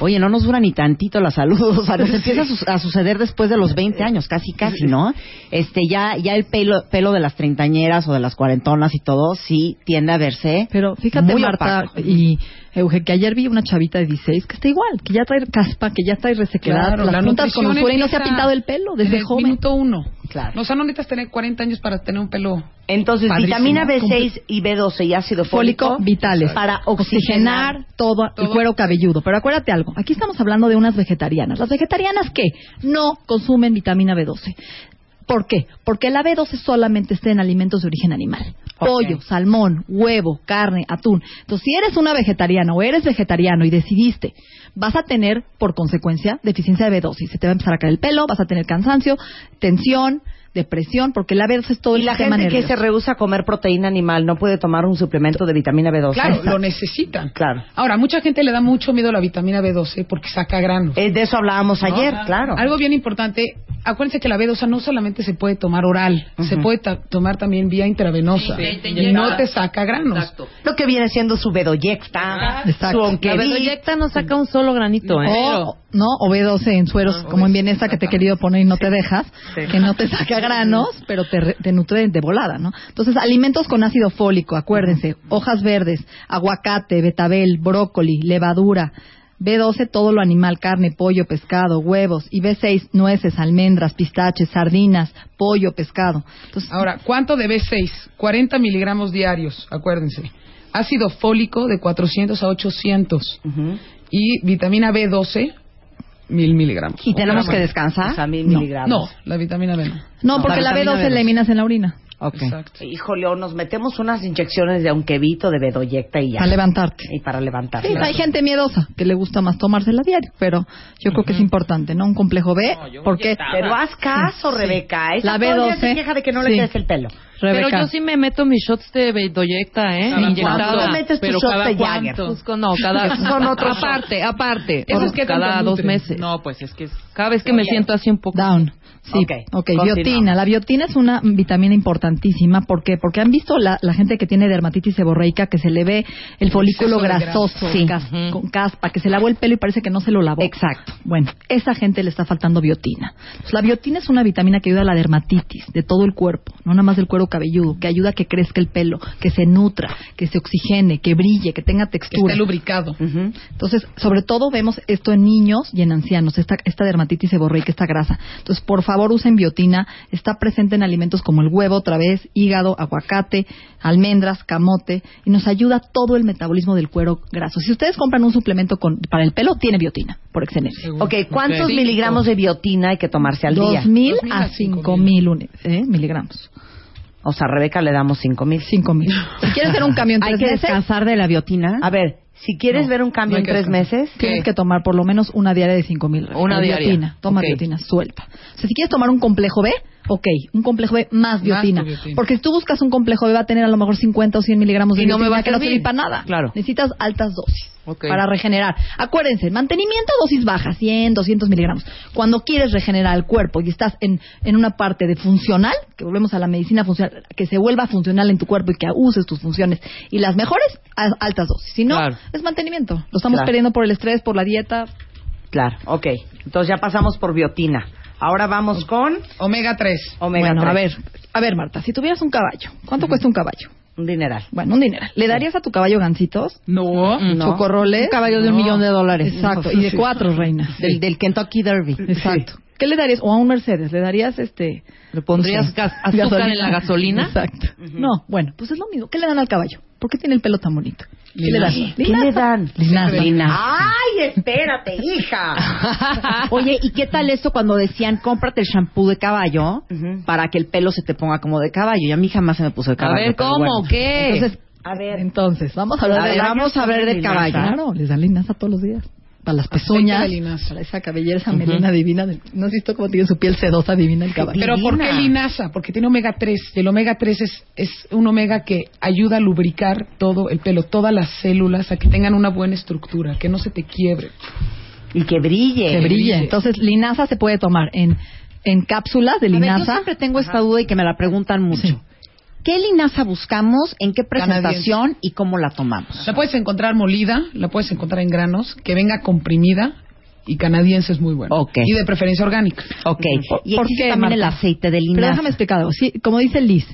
oye, no nos dura ni tantito la salud, o sea, nos empieza a, su- a suceder después de los 20 años, casi, casi, ¿no? Este, ya, ya el pelo, pelo de las treintañeras o de las cuarentonas y todo, sí tiende a verse Pero fíjate, muy Marta opaco. y Euge, que ayer vi una chavita de 16 que está igual, que ya trae caspa, que ya trae resequedad, Claro, las la puntas con usura y no se ha pintado el pelo desde el joven. minuto uno. Claro. O sea, no necesitas tener 40 años para tener un pelo. Entonces, Padrísimo. vitamina B6 y B12 y ácido fólico, fólico vitales para oxigenar. oxigenar todo, el Todo. cuero cabelludo. Pero acuérdate algo, aquí estamos hablando de unas vegetarianas. Las vegetarianas que no consumen vitamina B12. ¿Por qué? Porque la B12 solamente está en alimentos de origen animal. Pollo, salmón, huevo, carne, atún. Entonces, si eres una vegetariana o eres vegetariano y decidiste, vas a tener, por consecuencia, deficiencia de B12. Se te va a empezar a caer el pelo, vas a tener cansancio, tensión, depresión, porque la B12 es todo Y el la sistema gente que se rehúsa a comer proteína animal no puede tomar un suplemento de vitamina B12. Claro, lo necesitan. Claro. Ahora, mucha gente le da mucho miedo a la vitamina B12 porque saca granos. Eh, de eso hablábamos ¿no? ayer, claro. Algo bien importante, acuérdense que la B12 no solamente se puede tomar oral, se puede ta- tomar también vía intravenosa. Sí, te y no te saca granos. Exacto. Lo que viene siendo su bedoyecta, Exacto. su La bedoyecta no saca un solo granito, ¿eh? O, no, o B12 en sueros, como en Bienesa que te he querido poner y no te dejas, que no te saca granos, pero te, re- te nutre de volada, ¿no? Entonces, alimentos con ácido fólico, acuérdense, hojas verdes, aguacate, betabel, brócoli, levadura, B12 todo lo animal, carne, pollo, pescado, huevos, y B6 nueces, almendras, pistaches, sardinas, pollo, pescado. Entonces, Ahora, ¿cuánto de B6? 40 miligramos diarios, acuérdense. Ácido fólico de 400 a 800. Ujú. Y vitamina B12, mil miligramos. y tenemos que O descansar. sea, mil No. miligramos. No, la vitamina B no. no, porque la, vitamina B12 B12. eliminas en la orina, Ok. Exacto. Híjole, o nos metemos unas inyecciones de onquevito, de bedoyecta y ya. para levantarte. Y para levantar. Sí, hay gente miedosa que le gusta más tomársela diario, pero yo creo que es importante, ¿no? Un complejo B, porque Pero haz caso, Rebeca. Esa La todo el día B12, se queja de que no le sí. crece el pelo. Pero Rebeca, yo sí me meto mis shots de bedoyecta, ¿eh? ¿Cada Inyectada. metes tus Pero shots cada de? Jagger. Pues, con- no, cada... Son otros Aparte, aparte. ¿Esos Por- qué tanto cada dos meses. No, pues es que cada vez que me siento así un poco... down. Sí, Ok, ok, continuamos. biotina. La biotina es una vitamina importantísima. ¿Por qué? Porque han visto la, la gente que tiene dermatitis seborreica que se le ve el folículo grasoso, Sí. cas- con caspa, que se lavó el pelo y parece que no se lo lavó. Exacto. Bueno, esa gente le está faltando biotina. Pues la biotina es una vitamina que ayuda a la dermatitis de todo el cuerpo, no nada más del cuero cabelludo, que ayuda a que crezca el pelo, que se nutra, que se oxigene, que brille, que tenga Que textura. esté lubricado. Entonces, sobre todo vemos esto en niños y en ancianos, esta, esta dermatitis seborreica, esta grasa. Entonces, por favor, usen biotina. Está presente en alimentos como el huevo, otra vez, hígado, aguacate, almendras, camote, y nos ayuda todo el metabolismo del cuero graso. Si ustedes compran un suplemento con, para el pelo, tiene biotina, por excelencia. Ok, ¿cuántos Ok. miligramos de biotina hay que tomarse al día? 2.000 2.000 a a 5.000 uni- eh, miligramos. O sea, a Rebeca le damos cinco mil. 5.000. Si quieres hacer un cambio en Hay tres que meses, descansar de la biotina. A ver, si quieres No, ver un cambio no en tres meses, Tienes que tomar por lo menos una diaria de 5.000. Una diaria. Biotina. Toma Ok. biotina, suelta. O sea, si quieres tomar un complejo B, ok, un complejo B más Más biotina. Porque si tú buscas un complejo B va a tener a lo mejor 50 o 100 miligramos de Y no me biotina va a que no sirve para nada. Claro. Necesitas altas dosis para regenerar. Acuérdense, mantenimiento dosis baja, 100, 200 miligramos. Cuando quieres regenerar el cuerpo y estás en, en una parte de funcional, que volvemos a la medicina funcional, que se vuelva funcional en tu cuerpo y que uses tus funciones. Y las mejores, a- altas dosis. Si no, Claro. Es mantenimiento. Lo estamos Claro. perdiendo por el estrés, por la dieta. claro, ok. Entonces ya pasamos por biotina. Ahora vamos con Omega 3. omega bueno, 3. a ver, a ver, Marta, si tuvieras un caballo, ¿cuánto cuesta un caballo? Un dineral. Bueno, un dinero. ¿Le darías a tu caballo gancitos? No. No. ¿Chocorroles? Un caballo de un millón de dólares. Exacto, y de cuatro, reina. Del, del Kentucky Derby. Exacto. ¿Qué le darías? O a un Mercedes, ¿le darías este... ¿Le pondrías gas- azúcar en la gasolina? Exacto. No, bueno, pues es lo mismo. ¿Qué le dan al caballo? ¿Por qué tiene el pelo tan bonito? ¿Qué le dan? ¿Qué le dan? Linaza. ¡Ay, espérate, hija! Oye, ¿y qué tal esto cuando decían cómprate el shampoo de caballo para que el pelo se te ponga como de caballo? Y a mí jamás se me puso de A caballo. ver, pero ¿cómo? bueno. ¿Qué? Entonces, A ver, entonces, vamos a hablar A de ver, vamos a hablar de caballo. Claro, les dan linaza todos los días. Para las pezuñas, de linaza. para esa cabellera, esa melena divina. del- ¿No has visto cómo tiene su piel sedosa divina el caballo? Pero ¿por qué linaza? Porque tiene omega 3. Y el omega 3 es, es un omega que ayuda a lubricar todo el pelo, todas las células, a que tengan una buena estructura, que no se te quiebre. Y que brille. que brille. Entonces, linaza se puede tomar en, en cápsulas de A ver, yo linaza. siempre tengo esta duda y que me la preguntan mucho. Sí. ¿Qué linaza buscamos? ¿En qué presentación? ¿Y cómo la tomamos? La puedes encontrar molida, la puedes encontrar en granos, que venga comprimida y canadiense es muy bueno. Ok. Y de preferencia orgánica. Ok. Y ¿Por existe qué, también el aceite de Pero linaza. déjame explicar algo. Sí, como dice Liz,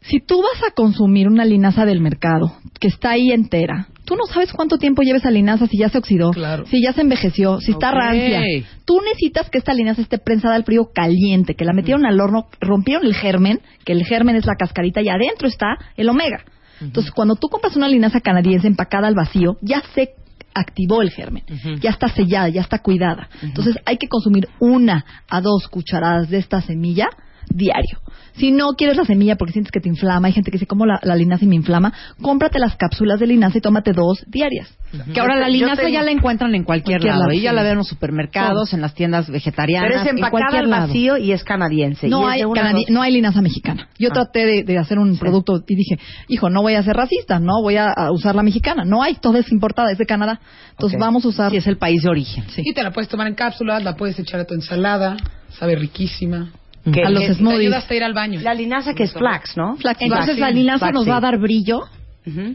si tú vas a consumir una linaza del mercado que está ahí entera, tú no sabes cuánto tiempo lleva esa linaza, si ya se oxidó, Claro. si ya se envejeció, si está rancia. Tú necesitas que esta linaza esté prensada al frío caliente, que la metieron al horno, rompieron el germen, que el germen es la cascarita y adentro está el omega. Entonces, cuando tú compras una linaza canadiense empacada al vacío, ya se activó el germen, ya está sellada, ya está cuidada. Entonces, hay que consumir una a dos cucharadas de esta semilla diario. Si no quieres la semilla porque sientes que te inflama, hay gente que dice, como la, la linaza y me inflama, cómprate las cápsulas de linaza y tómate dos diarias. Que ahora la linaza tengo- ya la encuentran en cualquier, Cualquier lado. lado, Y ya sí. la ven en los supermercados, en las tiendas vegetarianas. Pero es empacada al lado. vacío y es canadiense. No hay, canadi- dos- no hay linaza mexicana. Yo Ah. traté de, de hacer un producto y dije, hijo, no voy a ser racista, no voy a, a usar la mexicana. No hay, toda es importada, es de Canadá. Entonces vamos a usar... Sí, es el país de origen. Sí. Y te la puedes tomar en cápsulas, la puedes echar a tu ensalada, sabe riquísima. Que- a los que- Te smoothies. ayuda hasta ir al baño. La linaza que es flax, ¿no? Flax- Entonces flax, la linaza nos va a dar brillo.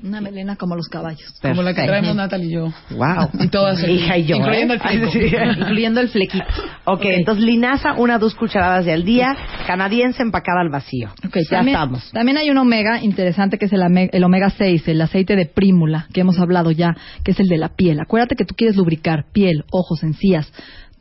Una melena como los caballos. Como la que Perfecto. traemos Natalie y yo. Wow. Y todas. aquí, Hija y yo, Incluyendo ¿eh? el sí. Incluyendo el flequito. ok, entonces linaza, una dos cucharadas de al día, canadiense empacada al vacío. Ok, ya también, estamos. También hay un omega interesante que es el, ame- el omega 6, el aceite de prímula, que hemos hablado ya, que es el de la piel. Acuérdate que tú quieres lubricar piel, ojos, encías,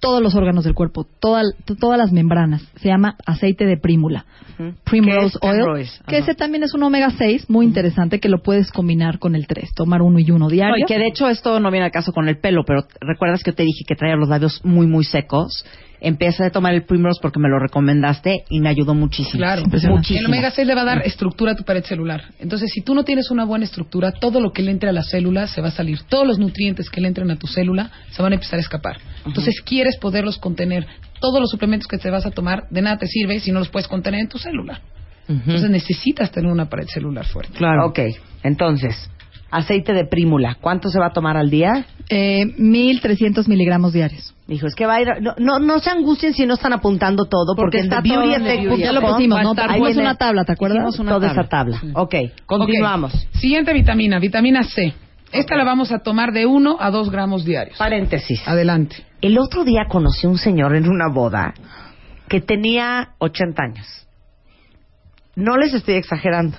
todos los órganos del cuerpo, toda- todas las membranas. Se llama aceite de prímula. Ujú. Primrose ¿Qué es oil, Primrose? que ese también es un omega 6 muy interesante que lo puedes combinar con el 3, tomar uno y uno diario. No, y que de hecho esto no viene al caso con el pelo, pero recuerdas que te dije que traía los labios muy, muy secos. Empecé a tomar el Primrose porque me lo recomendaste y me ayudó muchísimo. Claro. muchísimo. El omega 6 le va a dar estructura a tu pared celular. Entonces, si tú no tienes una buena estructura, todo lo que le entre a la célula se va a salir. Todos los nutrientes que le entren a tu célula se van a empezar a escapar. Entonces, quieres poderlos contener. Todos los suplementos que te vas a tomar, de nada te sirve si no los puedes contener en tu célula. Entonces, necesitas tener una pared celular fuerte. Claro. Ok, entonces, aceite de prímula, ¿cuánto se va a tomar al día? Eh, 1300 miligramos diarios. Dijo, es que va a ir... No, no, no se angustien si no están apuntando todo, porque, Porque está todo en Ya lo pusimos, ¿no? estar- Pusimos una tabla, ¿te acuerdas? Una Toda tabla. esa tabla. Ok, continuamos. Siguiente vitamina, vitamina C. Esta la vamos a tomar de 1 a 2 gramos diarios. Paréntesis. Adelante. El otro día conocí a un señor en una boda que tenía 80 años. No les estoy exagerando.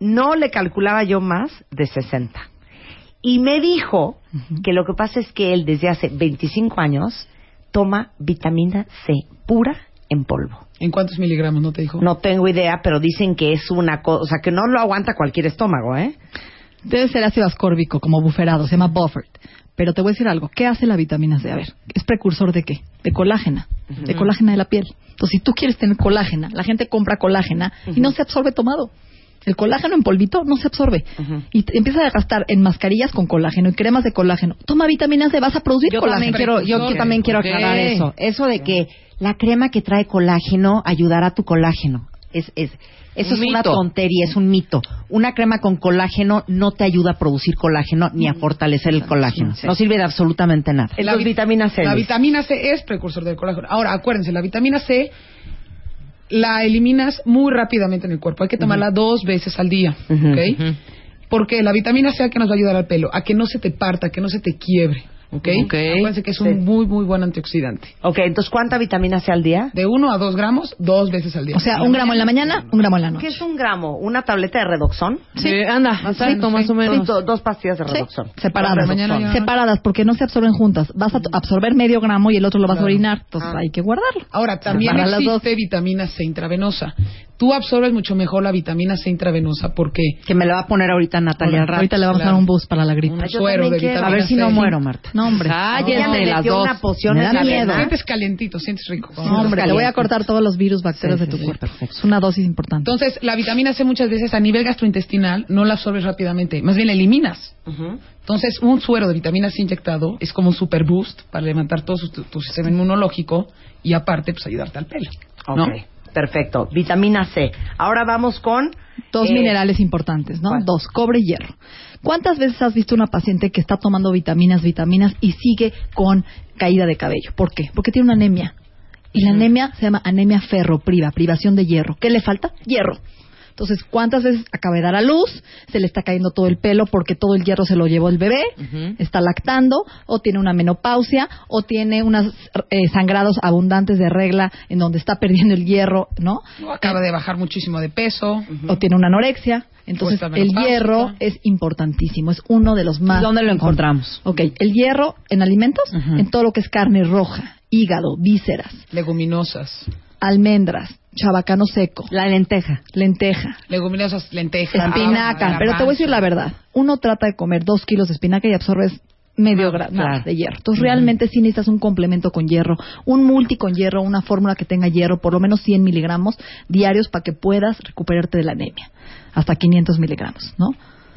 No le calculaba yo más de 60. Y me dijo que lo que pasa es que él desde hace 25 años toma vitamina C pura en polvo. ¿En cuántos miligramos no te dijo? No tengo idea, pero dicen que es una cosa, o sea, que no lo aguanta cualquier estómago, ¿eh? Debe ser ácido ascórbico, como buferado, se llama buffered. Pero te voy a decir algo. ¿Qué hace la vitamina C? A ver, ¿es precursor de qué? De colágena. De colágena de la piel. Entonces, si tú quieres tener colágena, la gente compra colágena y no se absorbe tomado. El colágeno en polvito no se absorbe. Y te empieza a gastar en mascarillas con colágeno y cremas de colágeno. Toma vitamina C, vas a producir Yo colágeno. también quiero, yo también quiero aclarar eso. Eso de que la crema que trae colágeno ayudará a tu colágeno. Es, es, eso Un es una mito. tontería, es un mito. Una crema con colágeno no te ayuda a producir colágeno ni a fortalecer el colágeno. No sirve de absolutamente nada. La vi- vitamina C. La vitamina C es precursor del colágeno. Ahora, acuérdense, la vitamina C la eliminas muy rápidamente en el cuerpo. Hay que tomarla dos veces al día, ¿ok? Porque la vitamina C a que nos va a ayudar al pelo, a que no se te parta, a que no se te quiebre, ¿ok? Ok. Acuérdense que es un Sí. muy, muy buen antioxidante. Ok, entonces, ¿cuánta vitamina C al día? De 1 a 2 gramos, dos veces al día. O sea, un gramo en la mañana, un gramo en la ¿Qué noche. es un gramo? ¿Una tableta de redoxón? Sí, anda, exacto, sí. más o menos. Sí, do- dos pastillas de Sí, redoxón. separadas. Mañana ya- Separadas, porque no se absorben juntas. Vas a absorber medio gramo y el otro lo vas a Claro. orinar. Entonces Ah. hay que guardarlo. Ahora, también dos. existe vitamina C intravenosa. Tú absorbes mucho mejor la vitamina C intravenosa porque Que me la va a poner ahorita Natalia al rato. Ahorita le vamos a dar un boost para la gripe. un suero de vitamina A ver si no muero, Marta. No, hombre. Cállate, Ella me las dos. una poción Me da miedo. Sientes calientito, sientes rico. No, hombre, te voy a cortar todos los virus, bacterias Sí, de sí, tu sí, cuerpo. perfecto. Es una dosis importante. Entonces, la vitamina C muchas veces a nivel gastrointestinal no la absorbes rápidamente, más bien la eliminas. Entonces, un suero de vitamina C inyectado es como un super boost para levantar todo su- tu, tu sistema inmunológico y aparte, pues ayudarte al pelo. ¿no? Perfecto. Vitamina C. Ahora vamos con... Dos eh, minerales importantes, ¿no? ¿cuál? Dos, cobre y hierro. ¿Cuántas veces has visto una paciente que está tomando vitaminas, vitaminas y sigue con caída de cabello? ¿Por qué? Porque tiene una anemia. Y la anemia se llama anemia ferropriva, privación de hierro. ¿Qué le falta? Hierro. Entonces, ¿cuántas veces acaba de dar a luz? Se le está cayendo todo el pelo porque todo el hierro se lo llevó el bebé, está lactando, o tiene una menopausia, o tiene unos sangrados abundantes de regla en donde está perdiendo el hierro, ¿no? O acaba de bajar muchísimo de peso. o tiene una anorexia. Entonces, el hierro es importantísimo, es uno de los más. ¿Y dónde lo encontramos? Ok, el hierro en alimentos, en todo lo que es carne roja, hígado, vísceras, Leguminosas. Almendras, chabacano seco, La lenteja. lenteja, Leguminosas, lentejas. espinaca. Pero te voy a decir la verdad, uno trata de comer dos kilos de espinaca y absorbes medio grado claro. de hierro. Entonces, realmente sí necesitas un complemento con hierro, un multi con hierro, una fórmula que tenga hierro, por lo menos 100 miligramos diarios para que puedas recuperarte de la anemia. Hasta 500 miligramos, ¿no?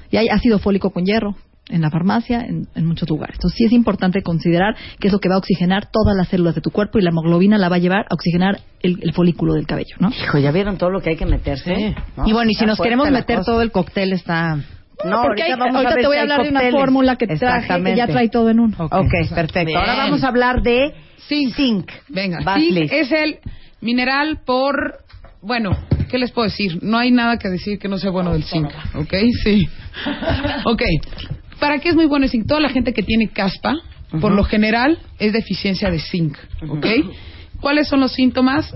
Y hay ácido fólico con hierro en la farmacia, en, en muchos lugares. Entonces, sí es importante considerar que es lo que va a oxigenar todas las células de tu cuerpo y la hemoglobina la va a llevar a oxigenar el, el folículo del cabello, ¿no? Hijo, ¿ya vieron todo lo que hay que meterse? ¿No? Y bueno, y si Está nos queremos meter cosa. todo el cóctel está... No, porque ahorita hay- vamos a ahorita ver te voy a hablar de una fórmula que traje que ya trae todo en uno. Ok, perfecto. Ahora vamos a hablar de zinc. Venga, zinc es el mineral por... Bueno, ¿qué les puedo decir? No hay nada que decir que no sea bueno del zinc, ¿ok? Sí. Ok. ¿Para qué es muy bueno el zinc? Toda la gente que tiene caspa, por lo general, es deficiencia de zinc, ¿ok? ¿Cuáles son los síntomas?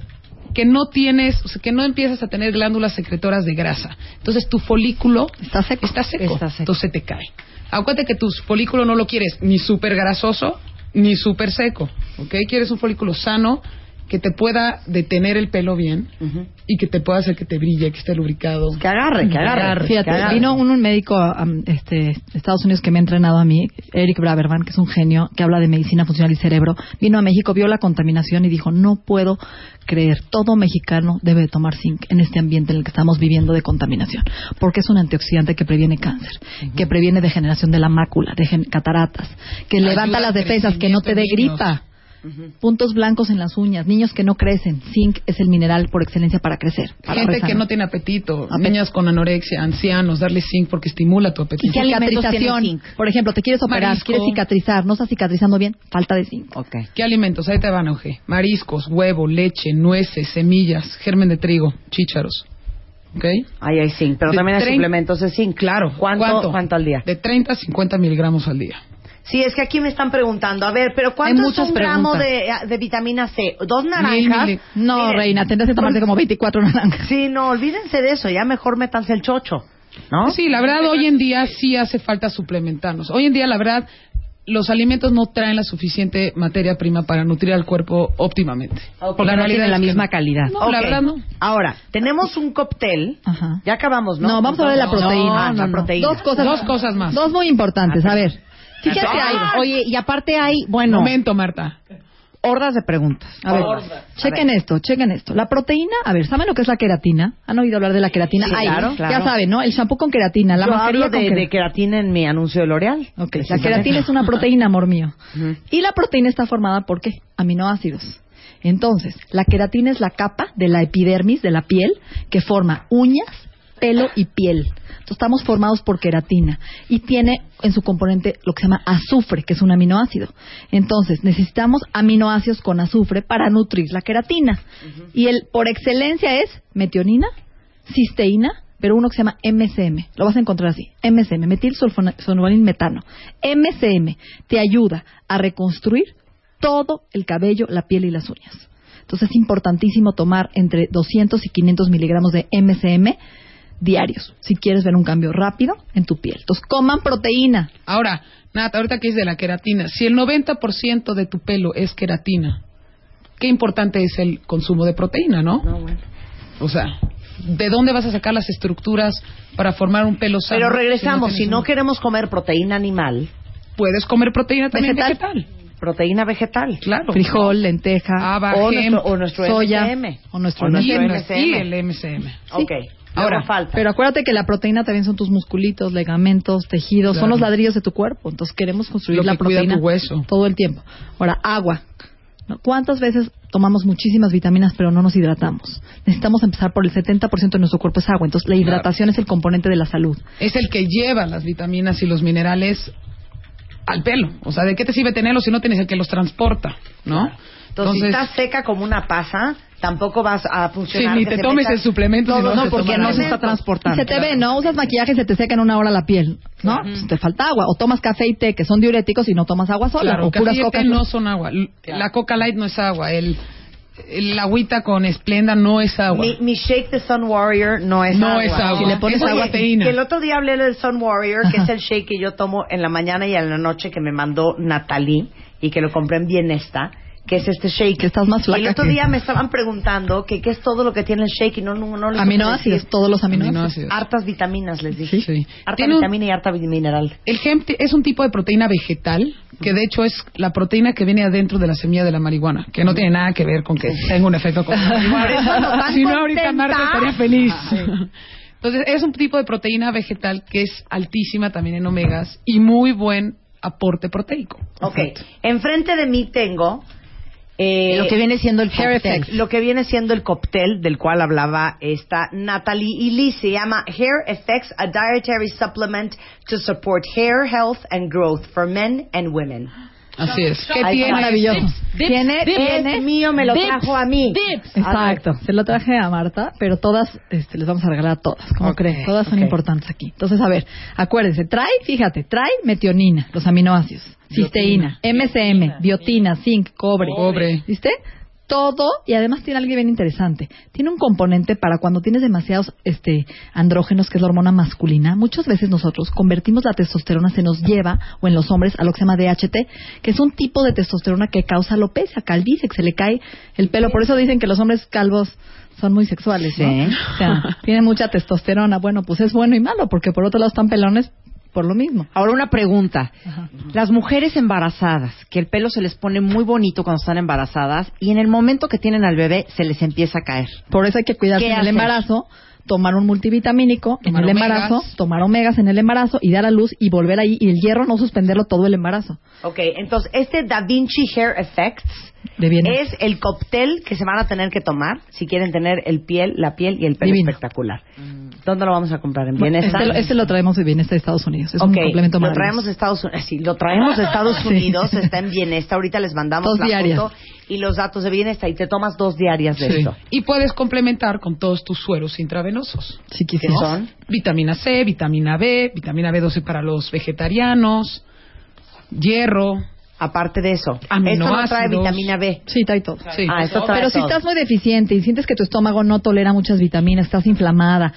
Que no tienes, o sea, que no empiezas a tener glándulas secretoras de grasa. Entonces tu folículo Está seco. está seco, Está seco. entonces te cae. Acuérdate que tu folículo no lo quieres ni súper grasoso ni súper seco, ¿ok? Quieres un folículo sano que te pueda detener el pelo bien y que te pueda hacer que te brille, que esté lubricado. Que agarre, que agarre. Fíjate, que agarre. vino un, un médico um, este, de Estados Unidos que me ha entrenado a mí, Eric Braverman, que es un genio, que habla de medicina funcional y cerebro. Vino a México, vio la contaminación y dijo, no puedo creer, todo mexicano debe de tomar zinc en este ambiente en el que estamos viviendo de contaminación, porque es un antioxidante que previene cáncer, que previene degeneración de la mácula, de cataratas, que Ayuda levanta las defensas, que no te dé crecimiento Puntos blancos en las uñas, niños que no crecen. Zinc es el mineral por excelencia para crecer. para Gente que no tiene apetito, Apet- niñas con anorexia, ancianos, darle zinc porque estimula tu ¿Y apetito. qué alimentos zinc? Por ejemplo, te quieres operar, Marisco. quieres cicatrizar, no estás cicatrizando bien, falta de zinc. Ok. ¿Qué alimentos? Ahí te van, Oje. Mariscos, huevo, leche, nueces, semillas, germen de trigo, chícharos. ¿Ok? Ahí hay zinc, pero De también hay suplementos de zinc. Claro. ¿Cuánto, ¿Cuánto, al día? De 30 a 50 miligramos al día. Sí, es que aquí me están preguntando, a ver, pero ¿cuánto es un gramo preguntas. de, de vitamina C? ¿Dos naranjas? No, Miren, reina, tendrás que tomarte como 24 naranjas. Sí, no, olvídense de eso, ya mejor métanse el chocho, ¿no? Sí, la verdad, hoy en día sí hace falta suplementarnos. Hoy en día, la verdad, los alimentos no traen la suficiente materia prima para nutrir al cuerpo óptimamente. Ok. Porque no realidad tienen la misma calidad. No, la Ok. verdad no. Ahora, tenemos un cóctel. Ajá. Ya acabamos, ¿no? No, vamos a hablar de la No, proteína. la proteína. Dos cosas. Dos cosas más. Dos muy importantes. A ver, fíjate Ah, algo. Oye, y aparte hay, bueno, Momento, Marta. hordas de preguntas. A ver, chequen esto, chequen esto. La proteína, a ver, ¿saben lo que es la queratina? ¿Han oído hablar de la queratina? Sí, Ay, claro, Ya claro. saben, ¿no? El shampoo con queratina, la Yo mascarilla hablo con de, queratina. de queratina en mi anuncio de L'Oreal. Ok, la queratina es una proteína, amor mío. Y la proteína está formada por qué? Aminoácidos. Entonces, la queratina es la capa de la epidermis, de la piel, que forma uñas, pelo y piel. Entonces, estamos formados por queratina y tiene en su componente lo que se llama azufre, que es un aminoácido. Entonces, necesitamos aminoácidos con azufre para nutrir la queratina. Y el por excelencia es metionina, cisteína, pero uno que se llama MCM. Lo vas a encontrar así. MCM, metilsulfonil metano. MCM te ayuda a reconstruir todo el cabello, la piel y las uñas. Entonces es importantísimo tomar entre 200 y 500 miligramos de MCM diarios si quieres ver un cambio rápido en tu piel. Entonces coman proteína. Ahora, Nata, ahorita que es de la queratina, si el 90% de tu pelo es queratina, qué importante es el consumo de proteína, ¿no? O sea, ¿De dónde vas a sacar las estructuras para formar un pelo sano? Pero regresamos, si no un- queremos comer proteína animal, Puedes comer proteína también Vegetal. vegetal. proteína vegetal. Claro. Frijol, lenteja, Haba, O hemp, nuestro, o nuestro soya, MSM. o nuestro MSM. y el. Ahora, Ahora falta. Pero acuérdate que la proteína también son tus musculitos, ligamentos, tejidos, son los ladrillos de tu cuerpo. Entonces queremos construir Lo la que proteína tu hueso. todo el tiempo. Ahora, agua. ¿Cuántas veces tomamos muchísimas vitaminas pero no nos hidratamos? Necesitamos empezar por el 70% de nuestro cuerpo es agua. Entonces la hidratación es el componente de la salud. es el que lleva las vitaminas y los minerales al pelo. O sea, ¿de qué te sirve tenerlos si no tienes el que los transporta? ¿no? Entonces, si estás seca como una pasa, tampoco vas a funcionar. Sí, ni te tomes el suplemento si todos no toma porque no se está Y transportando. se te ve, ¿no? Usas maquillaje y se te seca en una hora la piel, ¿no? Pues te falta agua. O tomas café y té, que son diuréticos, y no tomas agua sola. Claro, o café puras y té no son agua. La Coca Light no es agua. El, el agüita con esplenda no es agua. Mi, mi shake de Sun Warrior no es No agua. es agua. Si le pones Es agua, proteína. Que el otro día hablé del Sun Warrior, que es el shake que yo tomo en la mañana y en la noche que me mandó Natalie y que lo compré en Bienesta, que es este shake. Que estás más flaca Y el otro que- día me estaban preguntando que qué es todo lo que tiene el shake y no, no, no les Aminoácidos, decir. todos los aminoácidos. Aminoácidos. Hartas vitaminas, les dije. Sí. Harta Tiene un- vitamina y harta mineral. El hemp es un tipo de proteína vegetal que de hecho es la proteína que viene adentro de la semilla de la marihuana, que no tiene nada que ver con que tenga un efecto como la marihuana. si no, ahorita Marta estaría feliz. Entonces, es un tipo de proteína vegetal que es altísima también en omegas y muy buen aporte proteico. Ok. Enfrente de mí tengo eh, Lo que viene siendo el Hair cóctel. Effects, lo que viene siendo el cóctel del cual hablaba esta Natalie y Lee se llama Hair Effects, a dietary supplement to support hair health and growth for men and women. Así es. ¿Qué Ahí tiene? Maravilloso. Dips, tiene, dips, tiene. Es mío, me lo Dips, trajo a mí. dips. Exacto, se lo traje a Marta, pero todas este, les vamos a regalar a todas, como Ok, creen, todas son importantes aquí. Entonces, a ver, acuérdense, trae, fíjate, trae metionina, los aminoácidos, cisteína, MSM, biotina, zinc, cobre, Cobre. ¿viste? Todo, y además tiene algo bien interesante. Tiene un componente para cuando tienes demasiados este, andrógenos, que es la hormona masculina. Muchas veces nosotros convertimos la testosterona, se nos lleva, o en los hombres, a lo que se llama DHT, que es un tipo de testosterona que causa alopecia, calvicie, que se le cae el pelo. Por eso dicen que los hombres calvos son muy sexuales, ¿no? Sí. O sea, tienen mucha testosterona. Bueno, pues es bueno y malo, porque por otro lado están pelones por lo mismo. Ahora una pregunta. Ajá. Las mujeres embarazadas, que el pelo se les pone muy bonito cuando están embarazadas y en el momento que tienen al bebé se les empieza a caer. Por eso hay que cuidarse ¿Qué en el embarazo, tomar un multivitamínico en el omegas. embarazo, tomar omegas en el embarazo y dar a luz y volver ahí y el hierro no suspenderlo todo el embarazo. Ok, entonces este Da Vinci Hair Effects De bien. es el cóctel que se van a tener que tomar si quieren tener el piel, la piel y el pelo Divino. espectacular. ¿Dónde lo vamos a comprar? ¿En Bueno, Bienesta? este, lo- este lo traemos de Bienesta de Estados Unidos. Es Ok, un complemento lo traemos de Estados Unidos. Sí, lo traemos de Estados Sí. Unidos. Está en Bienesta. Ahorita les mandamos Dos la diarias. foto y los datos de Bienesta y te tomas dos diarias de Sí. esto. Y puedes complementar con todos tus sueros intravenosos. Si ¿Qué quisieras. son? Vitamina C, vitamina B, vitamina B12 para los vegetarianos, hierro. Aparte de eso, esto no trae vitamina B. Sí, trae todo. Sí. Ah, esto trae Pero si estás muy deficiente y sientes que tu estómago no tolera muchas vitaminas, estás inflamada,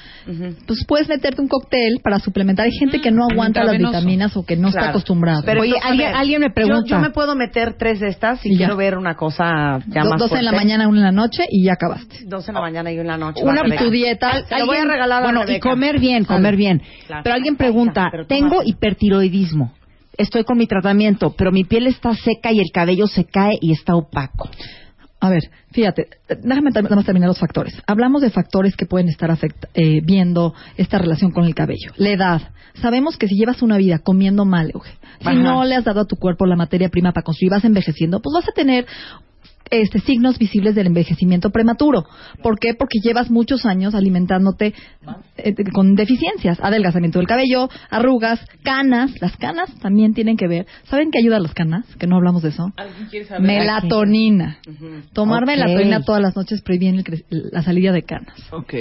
pues puedes meterte un cóctel para suplementar. Hay gente que no aguanta las vitaminas o que no está acostumbrada. Pero Oye, entonces, alguien- ver, alguien me pregunta. Yo, me puedo meter tres de estas si quiero ver una cosa ya Do- más dos en la mañana, una en la noche y ya acabaste. Dos en la mañana y una en la noche. Una tu dieta. Se lo voy a Alguien- regalar a Bueno, y comer bien, comer bien. Claro. Pero alguien pregunta, Pero tengo hipertiroidismo. Estoy con mi tratamiento, pero mi piel está seca y el cabello se cae y está opaco. A ver, fíjate, déjame tam- nada más terminar los factores. Hablamos de factores que pueden estar eh, viendo esta relación con el cabello. La edad. Sabemos que si llevas una vida comiendo mal, Euge, si no le has dado a tu cuerpo la materia prima para construir, vas envejeciendo, pues vas a tener este, signos visibles del envejecimiento prematuro. ¿Por qué? Porque llevas muchos años alimentándote eh, con deficiencias, adelgazamiento del cabello, arrugas, canas. Las canas también tienen que ver. ¿Saben qué ayuda a las canas? Que no hablamos de eso. Melatonina. Tomar Ok. melatonina todas las noches previene el cre- la salida de canas. Ok.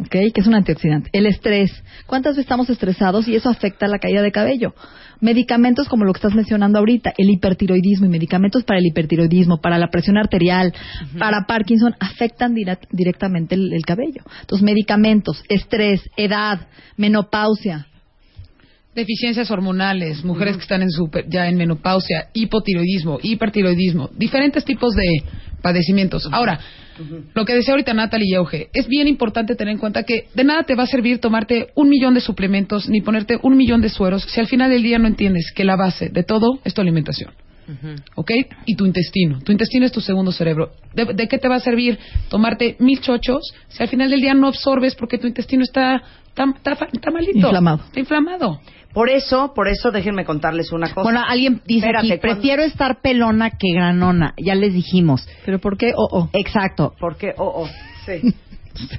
¿ok? Que es un antioxidante. El estrés. ¿Cuántas veces estamos estresados y eso afecta la caída de cabello? Medicamentos como lo que estás mencionando ahorita, el hipertiroidismo y medicamentos para el hipertiroidismo, para la presión arterial, para Parkinson, afectan directamente el, el cabello. Entonces, medicamentos, estrés, edad, menopausia. Deficiencias hormonales, mujeres que están en super- ya en menopausia, hipotiroidismo, hipertiroidismo, diferentes tipos de padecimientos. Ahora, lo que decía ahorita Natalie y Euge, es bien importante tener en cuenta que de nada te va a servir tomarte un millón de suplementos ni ponerte un millón de sueros si al final del día no entiendes que la base de todo es tu alimentación. ¿Ok? Y tu intestino. Tu intestino es tu segundo cerebro. ¿De, de qué te va a servir tomarte mil chochos si al final del día no absorbes porque tu intestino está, está, está- está malito? Inflamado. Está inflamado. Por eso, por eso déjenme contarles una cosa. Bueno, alguien dice Espérate, aquí, cuando- prefiero estar pelona que granona. Ya les dijimos. ¿Pero por qué? Oh, oh. Exacto. Porque, oh, oh, sí.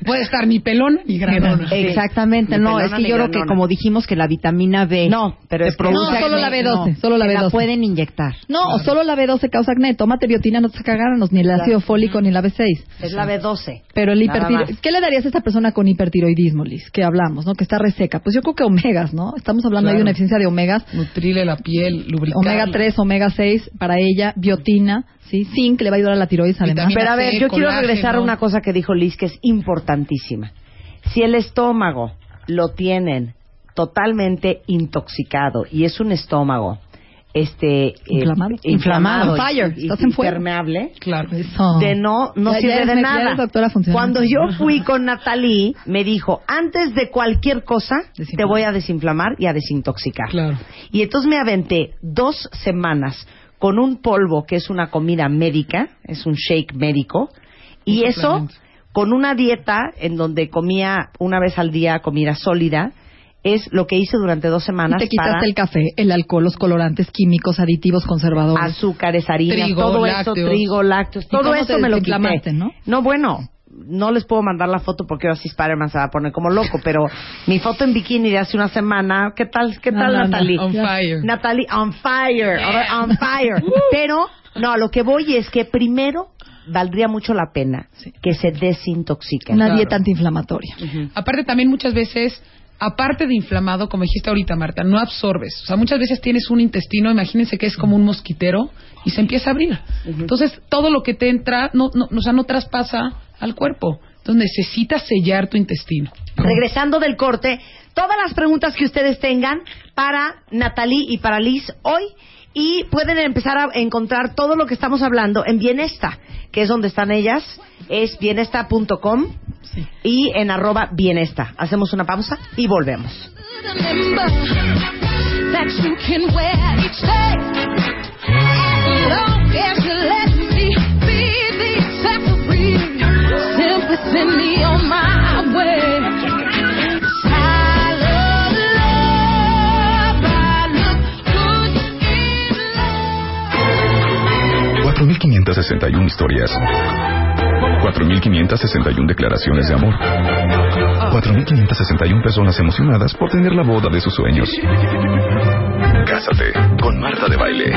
Puede estar ni pelona ni granona. Sí. Exactamente, Ni no, pelona es que yo creo que granona. como dijimos que la vitamina B No, pero es que- No, solo la B12, no, solo la te B12. la pueden inyectar. No, o solo la B12 causa acné. Tómate biotina, no te saca granos, ni el ácido fólico, ni la B6. Es la B12. Pero el Nada hipertiro... más. ¿Qué le darías a esta persona con hipertiroidismo, Liz? Que hablamos, ¿no? Que está reseca. Pues yo creo que omegas, ¿no? Estamos hablando ahí de Claro. una deficiencia de omegas. Nutrile la piel, lubricar. Omega 3, omega 6 para ella, biotina, ¿sí? Zinc, que le va a ayudar a la tiroides además. Vitamina Pero a ver, C, yo quiero colágeno. regresar a una cosa que dijo Liz que es importantísima. Si el estómago lo tienen totalmente intoxicado y es un estómago este eh, Inflamado. inflamado fire. y- y Estás en fuego. impermeable Claro. Eso. de no no Ya- ya sirve eres de me- ya nada. doctora. Cuando yo fui con Natalie, me dijo, antes de cualquier cosa, te voy a desinflamar y a desintoxicar. Claro. Y entonces me aventé dos semanas con un polvo que es una comida médica, es un shake médico, y eso suplemento. con una dieta en donde comía una vez al día comida sólida, es lo que hice durante dos Y semanas te quitaste para el café, el alcohol, los colorantes químicos, aditivos, conservadores. azúcares, harinas, todo lácteos. eso, trigo, lácteos, ¿Y todo eso me lo quité. no? No, bueno, no les puedo mandar la foto porque ahora sí Spider-Man se va a poner como loco, pero mi foto en bikini de hace una semana, ¿qué tal, qué tal no, no. Natalie? On fire. Natalie, on fire, on fire. Pero, no, a lo que voy es que primero valdría mucho la pena que se desintoxiquen. Una Claro. dieta antiinflamatoria. Aparte también muchas veces, aparte de inflamado, como dijiste ahorita Marta, no absorbes. O sea, muchas veces tienes un intestino, imagínense que es como un mosquitero y se empieza a abrir. Entonces, todo lo que te entra, no, no, o sea, no traspasa al cuerpo. Entonces, necesitas sellar tu intestino. Regresando del corte, todas las preguntas que ustedes tengan para Natalie y para Liz hoy y pueden empezar a encontrar todo lo que estamos hablando en Bienesta, que es donde están ellas, es bienesta.com y en arroba bienesta. Hacemos una pausa y volvemos. Send me on my way. I love love, I look good in love. 4.561 historias. 4.561 declaraciones de amor. 4.561 personas emocionadas por tener la boda de sus sueños. Cásate con Marta de Baile.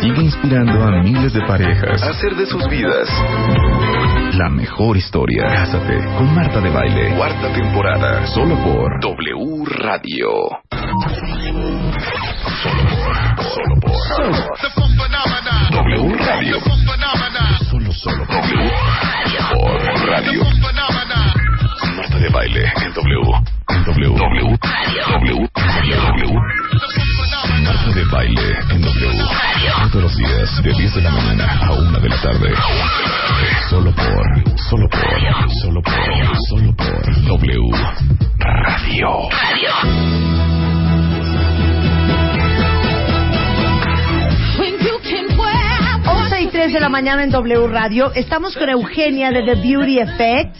Sigue inspirando a miles de parejas a hacer de sus vidas la mejor historia. Cásate con Marta de Baile. Cuarta temporada. Solo por W Radio. Solo por. W Radio. Solo, solo W. Por Radio. Marta de Baile en W. En W. W. W. W. Marta de Baile en W. Todos los días, de 10 de la mañana a 1 de la tarde. Solo por. Solo por. Solo por. Solo por. W. Radio. 11 y 3 de la mañana en W Radio. Estamos con Eugenia de The Beauty Effect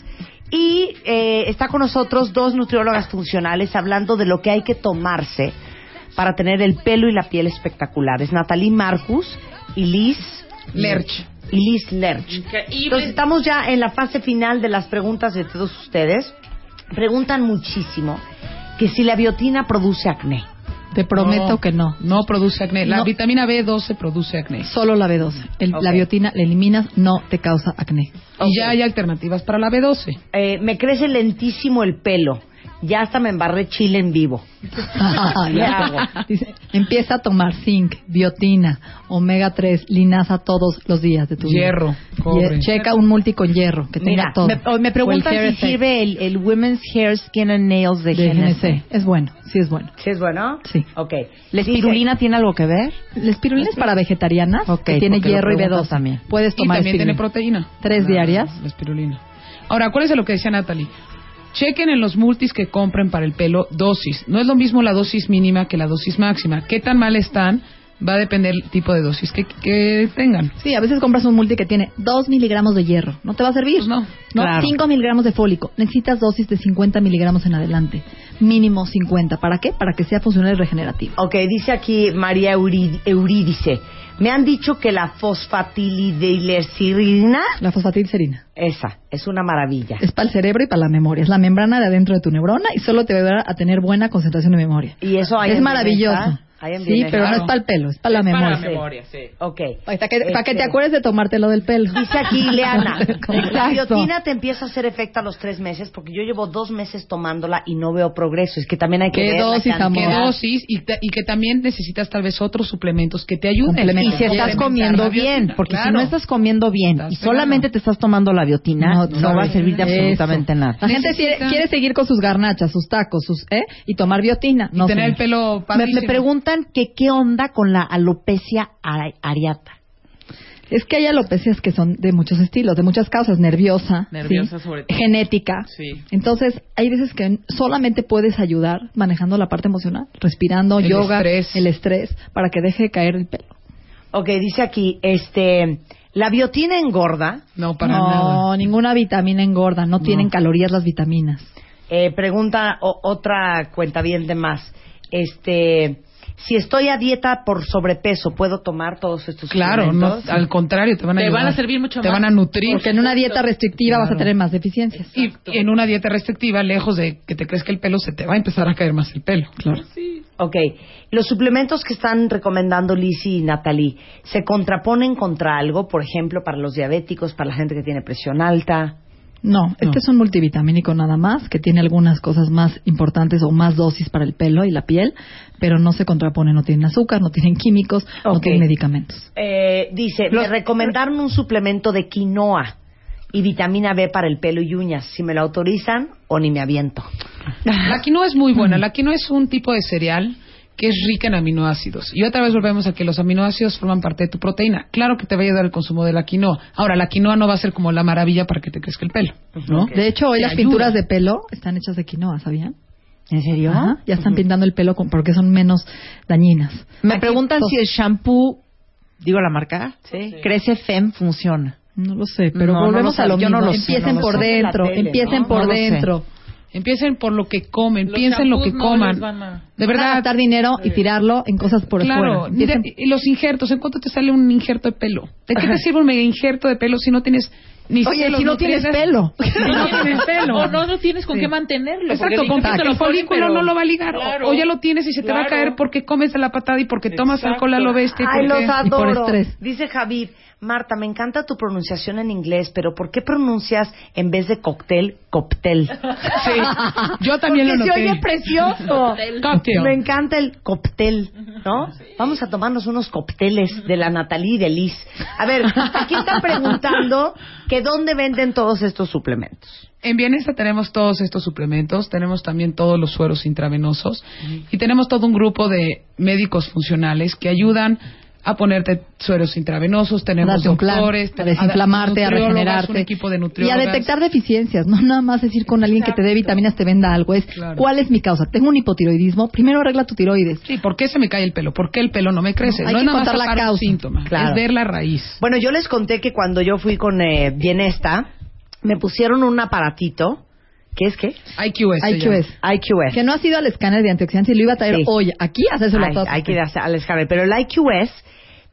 y eh, está con nosotros dos nutriólogas funcionales hablando de lo que hay que tomarse para tener el pelo y la piel espectaculares. Natalie Marcus y Liz Lerch. Y Liz Lerch. Entonces estamos ya en la fase final de las preguntas de todos ustedes. Preguntan muchísimo que si la biotina produce acné. Te prometo que no. No produce acné. La No. vitamina B12 produce acné. Solo la B12. El- La biotina la eliminas, no te causa acné. Y ya hay alternativas para la B12. Eh, me crece lentísimo el pelo. Ya hasta me embarré chile en vivo. ¿Qué hago? Dice, empieza a tomar zinc, biotina, omega 3, linaza todos los días de tu vida. Hierro, cobre. Ye- Checa un multi con hierro que tenga Mira, todo. me, me preguntan si effect sirve el, el Women's Hair, Skin and Nails de, de GNC. GNC. Es bueno, sí es bueno. ¿Sí es bueno? Sí. Ok. ¿La espirulina tiene algo que ver? La espirulina es para vegetarianas, Ok, que tiene hierro y preguntas B12 también. Puedes Y tomar también tiene espirulina. proteína. Tres La- diarias. La espirulina. Ahora, acuérdense lo que decía Natalie. Chequen en los multis que compren para el pelo dosis. No es lo mismo la dosis mínima que la dosis máxima. ¿Qué tan mal están? Va a depender el tipo de dosis que, que tengan. Sí, a veces compras un multi que tiene 2 miligramos de hierro. ¿No te va a servir? Pues no. No, Claro. 5 miligramos de fólico. Necesitas dosis de 50 miligramos en adelante. Mínimo 50. ¿Para qué? Para que sea funcional y regenerativo. Ok, dice aquí María Eurí- Eurídice. Me han dicho que la fosfatilideserina, La fosfatilcerina. esa, es una maravilla. Es para el cerebro y para la memoria. Es la membrana de adentro de tu neurona y solo te va a tener buena concentración de memoria. Y eso hay es maravilloso. Sí, pero no es para el pelo, es para la memoria. Ok. Para que, para que te Este, acuerdes de tomártelo del pelo. Dice aquí Ileana, la biotina te empieza a hacer efecto a los tres meses porque yo llevo dos meses tomándola y no veo progreso. Es que también hay que ¿Qué ver la dosis? ¿Qué dosis? Y, te- y que también necesitas tal vez otros suplementos que te ayuden. Y si estás comiendo la bien, porque si no estás comiendo bien Estás y solamente te estás tomando la biotina, no, No, va a servir de eso. absolutamente nada. La gente quiere, Necesita- quiere seguir con sus garnachas, sus tacos, sus ¿eh? y tomar biotina. Y No, tener el pelo Me, me preguntan que qué onda con la alopecia are- areata. Es que hay alopecias que son de muchos estilos, de muchas causas, nerviosa, Nerviosa ¿sí? sobre todo. genética. Sí. Entonces, hay veces que solamente puedes ayudar manejando la parte emocional, respirando, El yoga, estrés. el estrés, para que deje de caer el pelo. Ok, dice aquí, este, la biotina engorda. No, para no, nada. ninguna vitamina engorda, no, tienen calorías las vitaminas. Eh, pregunta o- otra cuenta bien de más. Este, si estoy a dieta por sobrepeso, ¿puedo tomar todos estos Claro, no, al contrario, te van a Te van a servir mucho Te más. van a nutrir. Porque en una dieta restrictiva vas a tener más deficiencias. Y en una dieta restrictiva, lejos de que te crezca el pelo, se te va a empezar a caer más el pelo. Claro. Ok, los suplementos que están recomendando Lizzie y Natalie, ¿se contraponen contra algo? Por ejemplo, para los diabéticos, para la gente que tiene presión alta. No, este es un multivitamínico nada más, que tiene algunas cosas más importantes o más dosis para el pelo y la piel, pero no se contrapone, no tienen azúcar, no tienen químicos, no tienen medicamentos. Eh, dice, me recomendaron un suplemento de quinoa y vitamina B para el pelo y uñas. Si me lo autorizan o ni me aviento. La quinoa es muy buena. La quinoa es un tipo de cereal que es rica en aminoácidos. Y otra vez volvemos a que los aminoácidos forman parte de tu proteína. Claro que te va a ayudar el consumo de la quinoa. Ahora, la quinoa no va a ser como la maravilla para que te crezca el pelo, ¿no? De hecho, hoy Te las ayuda. pinturas de pelo están hechas de quinoa, ¿sabían? ¿En serio? Ajá, ya están pintando el pelo con- porque son menos dañinas. Me Aquí preguntan si el shampoo, digo la marca, Crece Fem funciona. No lo sé, pero No, no volvemos lo a lo yo mismo. no lo sé, empiecen por dentro, tele, empiecen ¿no? por No lo sé. dentro. Empiecen por lo que comen, Los piensen lo que no coman. les van a- De Van a verdad, gastar dinero y tirarlo en cosas por claro. fuera. Empiecen- de- y los injertos, ¿en cuánto te sale un injerto de pelo? ¿De qué te sirve un mega injerto de pelo si no tienes ni Oye, siquiera si no tienes pelo. Si no tienes pelo. O no, no tienes con Sí. qué mantenerlo. Exacto, con te el folículo pero- no lo va a ligar. O- Claro. O, ya lo tienes y se te va a Claro. caer porque comes de la patada y porque tomas alcohol a lo bestia. y Ay, porque- los Y por adoro. estrés. Dice Javid, Marta, me encanta tu pronunciación en inglés, pero ¿por qué pronuncias en vez de cóctel, cóctel? Sí, yo también Porque lo se noté. oye precioso. Cocktail. Me encanta el cóctel, ¿no? Vamos a tomarnos unos cócteles de la Natalie y de Liz. A ver, aquí están preguntando que dónde venden todos estos suplementos. En Bienesta tenemos todos estos suplementos, tenemos también todos los sueros intravenosos y tenemos todo un grupo de médicos funcionales que ayudan a ponerte sueros intravenosos, tenemos un plan, doctores, a desinflamarte, a regenerarte. un equipo de y a detectar deficiencias. No nada más decir con alguien que te dé vitaminas te venda algo. Es, Claro. ¿cuál es mi causa? Tengo un hipotiroidismo. Primero arregla tu tiroides. Sí, ¿por qué se me cae el pelo? ¿Por qué el pelo no me crece? No, hay no que es nada más encontrar la causa. síntoma, Claro. es ver la raíz. Bueno, yo les conté que cuando yo fui con eh, Bienesta, me pusieron un aparatito, ¿qué es qué? IQS. IQS. IQS. Que no ha sido al escáner de antioxidantes y lo iba a traer Sí. hoy aquí a hacérselo a Ay, todos. hay que ir al escáner. Pero el IQS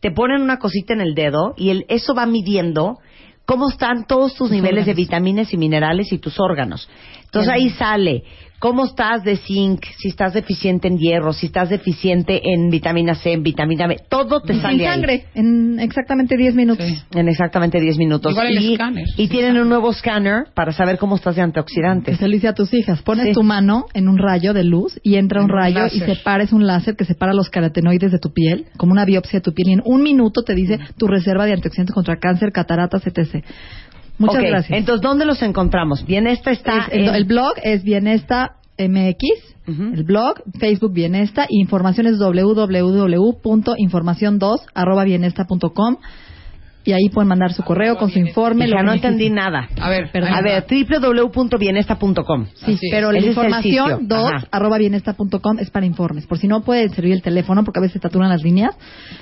te ponen una cosita en el dedo y el, eso va midiendo cómo están todos tus niveles de vitaminas y minerales y tus órganos. Entonces ahí sale cómo estás de zinc, si estás deficiente en hierro, si estás deficiente en vitamina C, en vitamina B, todo te sale ahí. sangre, en exactamente 10 minutos. En exactamente 10 minutos. Igual el y, escáner. y tienen un nuevo scanner para saber cómo estás de antioxidantes. Que se lo hice a tus hijas. Pones Sí. tu mano en un rayo de luz y entra un En un rayo y láser. separa, es un láser que separa los carotenoides de tu piel, como una biopsia de tu piel. Y en un minuto te dice tu reserva de antioxidantes contra cáncer, cataratas, etc. Muchas gracias. Entonces, ¿dónde los encontramos? Bien, esta está Es- en- el blog es Bienesta MX, Ujú. el blog, Facebook Bienesta, y información es www.informacion2 y ahí pueden mandar su correo con su informe. Lo no entendí nada. A ver, Perdón. A ver, www.bienesta.com. Sí, Así pero la es información sitio. 2 Ajá. arroba bienesta.com es para informes. Por si no puede servir el teléfono, porque a veces saturan las líneas,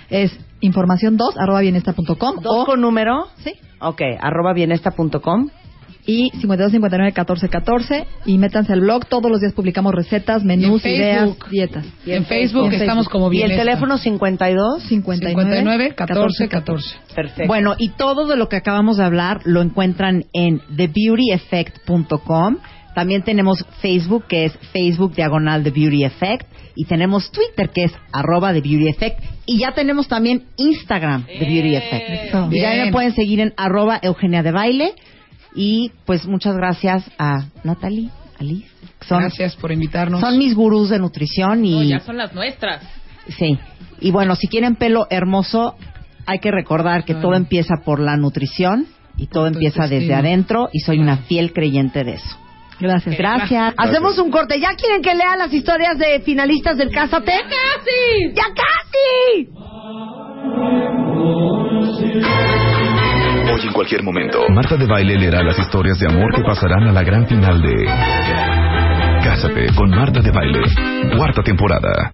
es información 2 arroba bienesta.com ¿Dos o con número? sí, Ok, arroba bienesta.com. y 5259 14 14 y métanse al blog. Todos los días publicamos recetas, menús, Y en ideas, Facebook. dietas. Y en Facebook estamos Facebook. como ¿Y bien. el teléfono 52? 59, 59 14 14. Perfecto. Bueno, y todo de lo que acabamos de hablar lo encuentran en thebeautyeffect.com. También tenemos Facebook, que es Facebook Diagonal The Beauty Effect. Y tenemos Twitter, que es arroba The Beauty Effect. Y ya tenemos también Instagram, The Beauty Effect. Y ya me pueden seguir en arroba Eugenia de Baile. Y pues muchas gracias a Natalie, Alice. Son, Gracias por invitarnos. son mis gurús de nutrición y... No, ya son las nuestras. Sí. Y bueno, si quieren pelo hermoso, hay que recordar que todo empieza por la nutrición y todo empieza desde adentro y soy una fiel creyente de eso. Gracias. Gracias. Hacemos un corte. ¿Ya quieren que lea las historias de finalistas del Cásate? ¡Ya casi! ¡Ya casi! Hoy en cualquier momento, Marta de Baile leerá las historias de amor que pasarán a la gran final de Cásate con Marta de Baile, cuarta temporada.